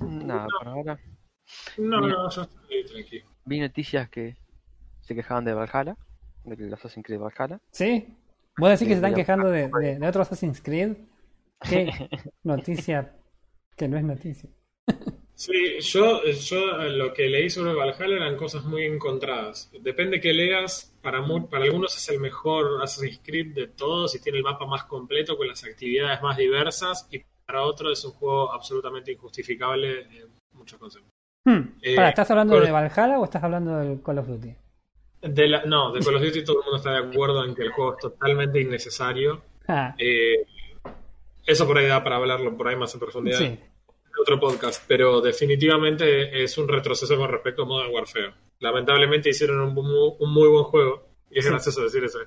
Nada, por ahora.
No, no, yo estoy tranquilo.
Vi noticias que se quejaban de Valhalla, del Assassin's Creed Valhalla.
¿Sí? ¿Vos decís que se están
Sí,
quejando de, de, de otro Assassin's Creed? ¿Qué noticia que no es noticia?
Sí, yo, yo lo que leí sobre Valhalla eran cosas muy encontradas. Depende que leas, para, mu- para algunos es el mejor Assassin's Creed de todos y tiene el mapa más completo con las actividades más diversas y para otros es un juego absolutamente injustificable en muchos conceptos.
Hmm,
Eh,
pará, ¿estás hablando
con-
de Valhalla o estás hablando del Call of Duty?
De la- no, de Call of Duty todo el mundo está de acuerdo en que el juego es totalmente innecesario.
Ah,
Eh, eso por ahí da para hablarlo por ahí más en profundidad
sí.
Otro podcast, pero definitivamente es un retroceso con respecto a Modern Warfare. Lamentablemente hicieron un, mu- un muy buen juego y es
Sí.
gracioso decir eso.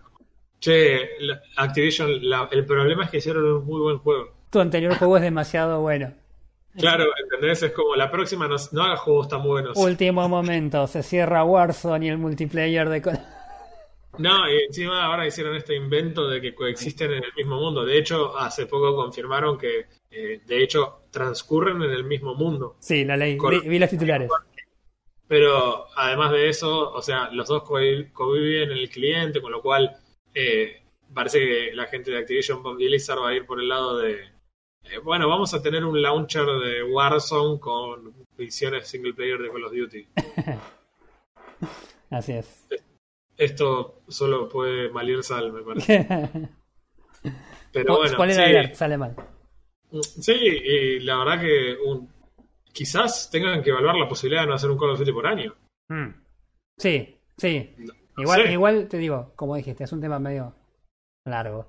Che, la- Activision, la- el problema es que hicieron un muy buen juego.
Tu anterior juego es demasiado bueno.
Claro, ¿entendés? Es como la próxima no, no haga juegos tan buenos.
Último momento, se cierra Warzone y el multiplayer de...
No, y encima ahora hicieron este invento de que coexisten en el mismo mundo. De hecho, hace poco confirmaron que, eh, de hecho, transcurren en el mismo mundo.
Sí, la ley. Vi, vi los titulares.
Pero además de eso, o sea, los dos convi- conviven en el cliente, con lo cual eh, parece que la gente de Activision Blizzard va a ir por el lado de, eh, bueno, vamos a tener un launcher de Warzone con visiones single player de Call of Duty.
Así es.
Esto solo puede malir sal, me parece. Pero bueno,
Spoiler
sí,
alert, sale mal.
sí, y la verdad que un- quizás tengan que evaluar la posibilidad de no hacer un Call of Duty por año.
Mm. Sí, sí.
No
Igual, igual te digo, como dijiste, es un tema medio largo.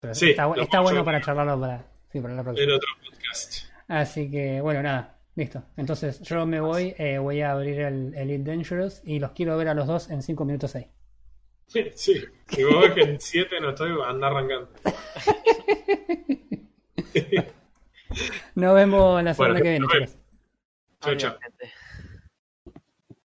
Pero
Sí,
está, está bueno para charlarlo para, sí, para la próxima.
En otro podcast.
Así que, bueno, nada, listo. Entonces, yo me voy, eh, voy a abrir el Elite Dangerous y los quiero ver a los dos en 5 minutos 6.
Sí, sí. Si vos ves que en 7 no estoy, anda arrancando.
Nos vemos la semana
Bueno,
que viene, chicos.
Chao, chao.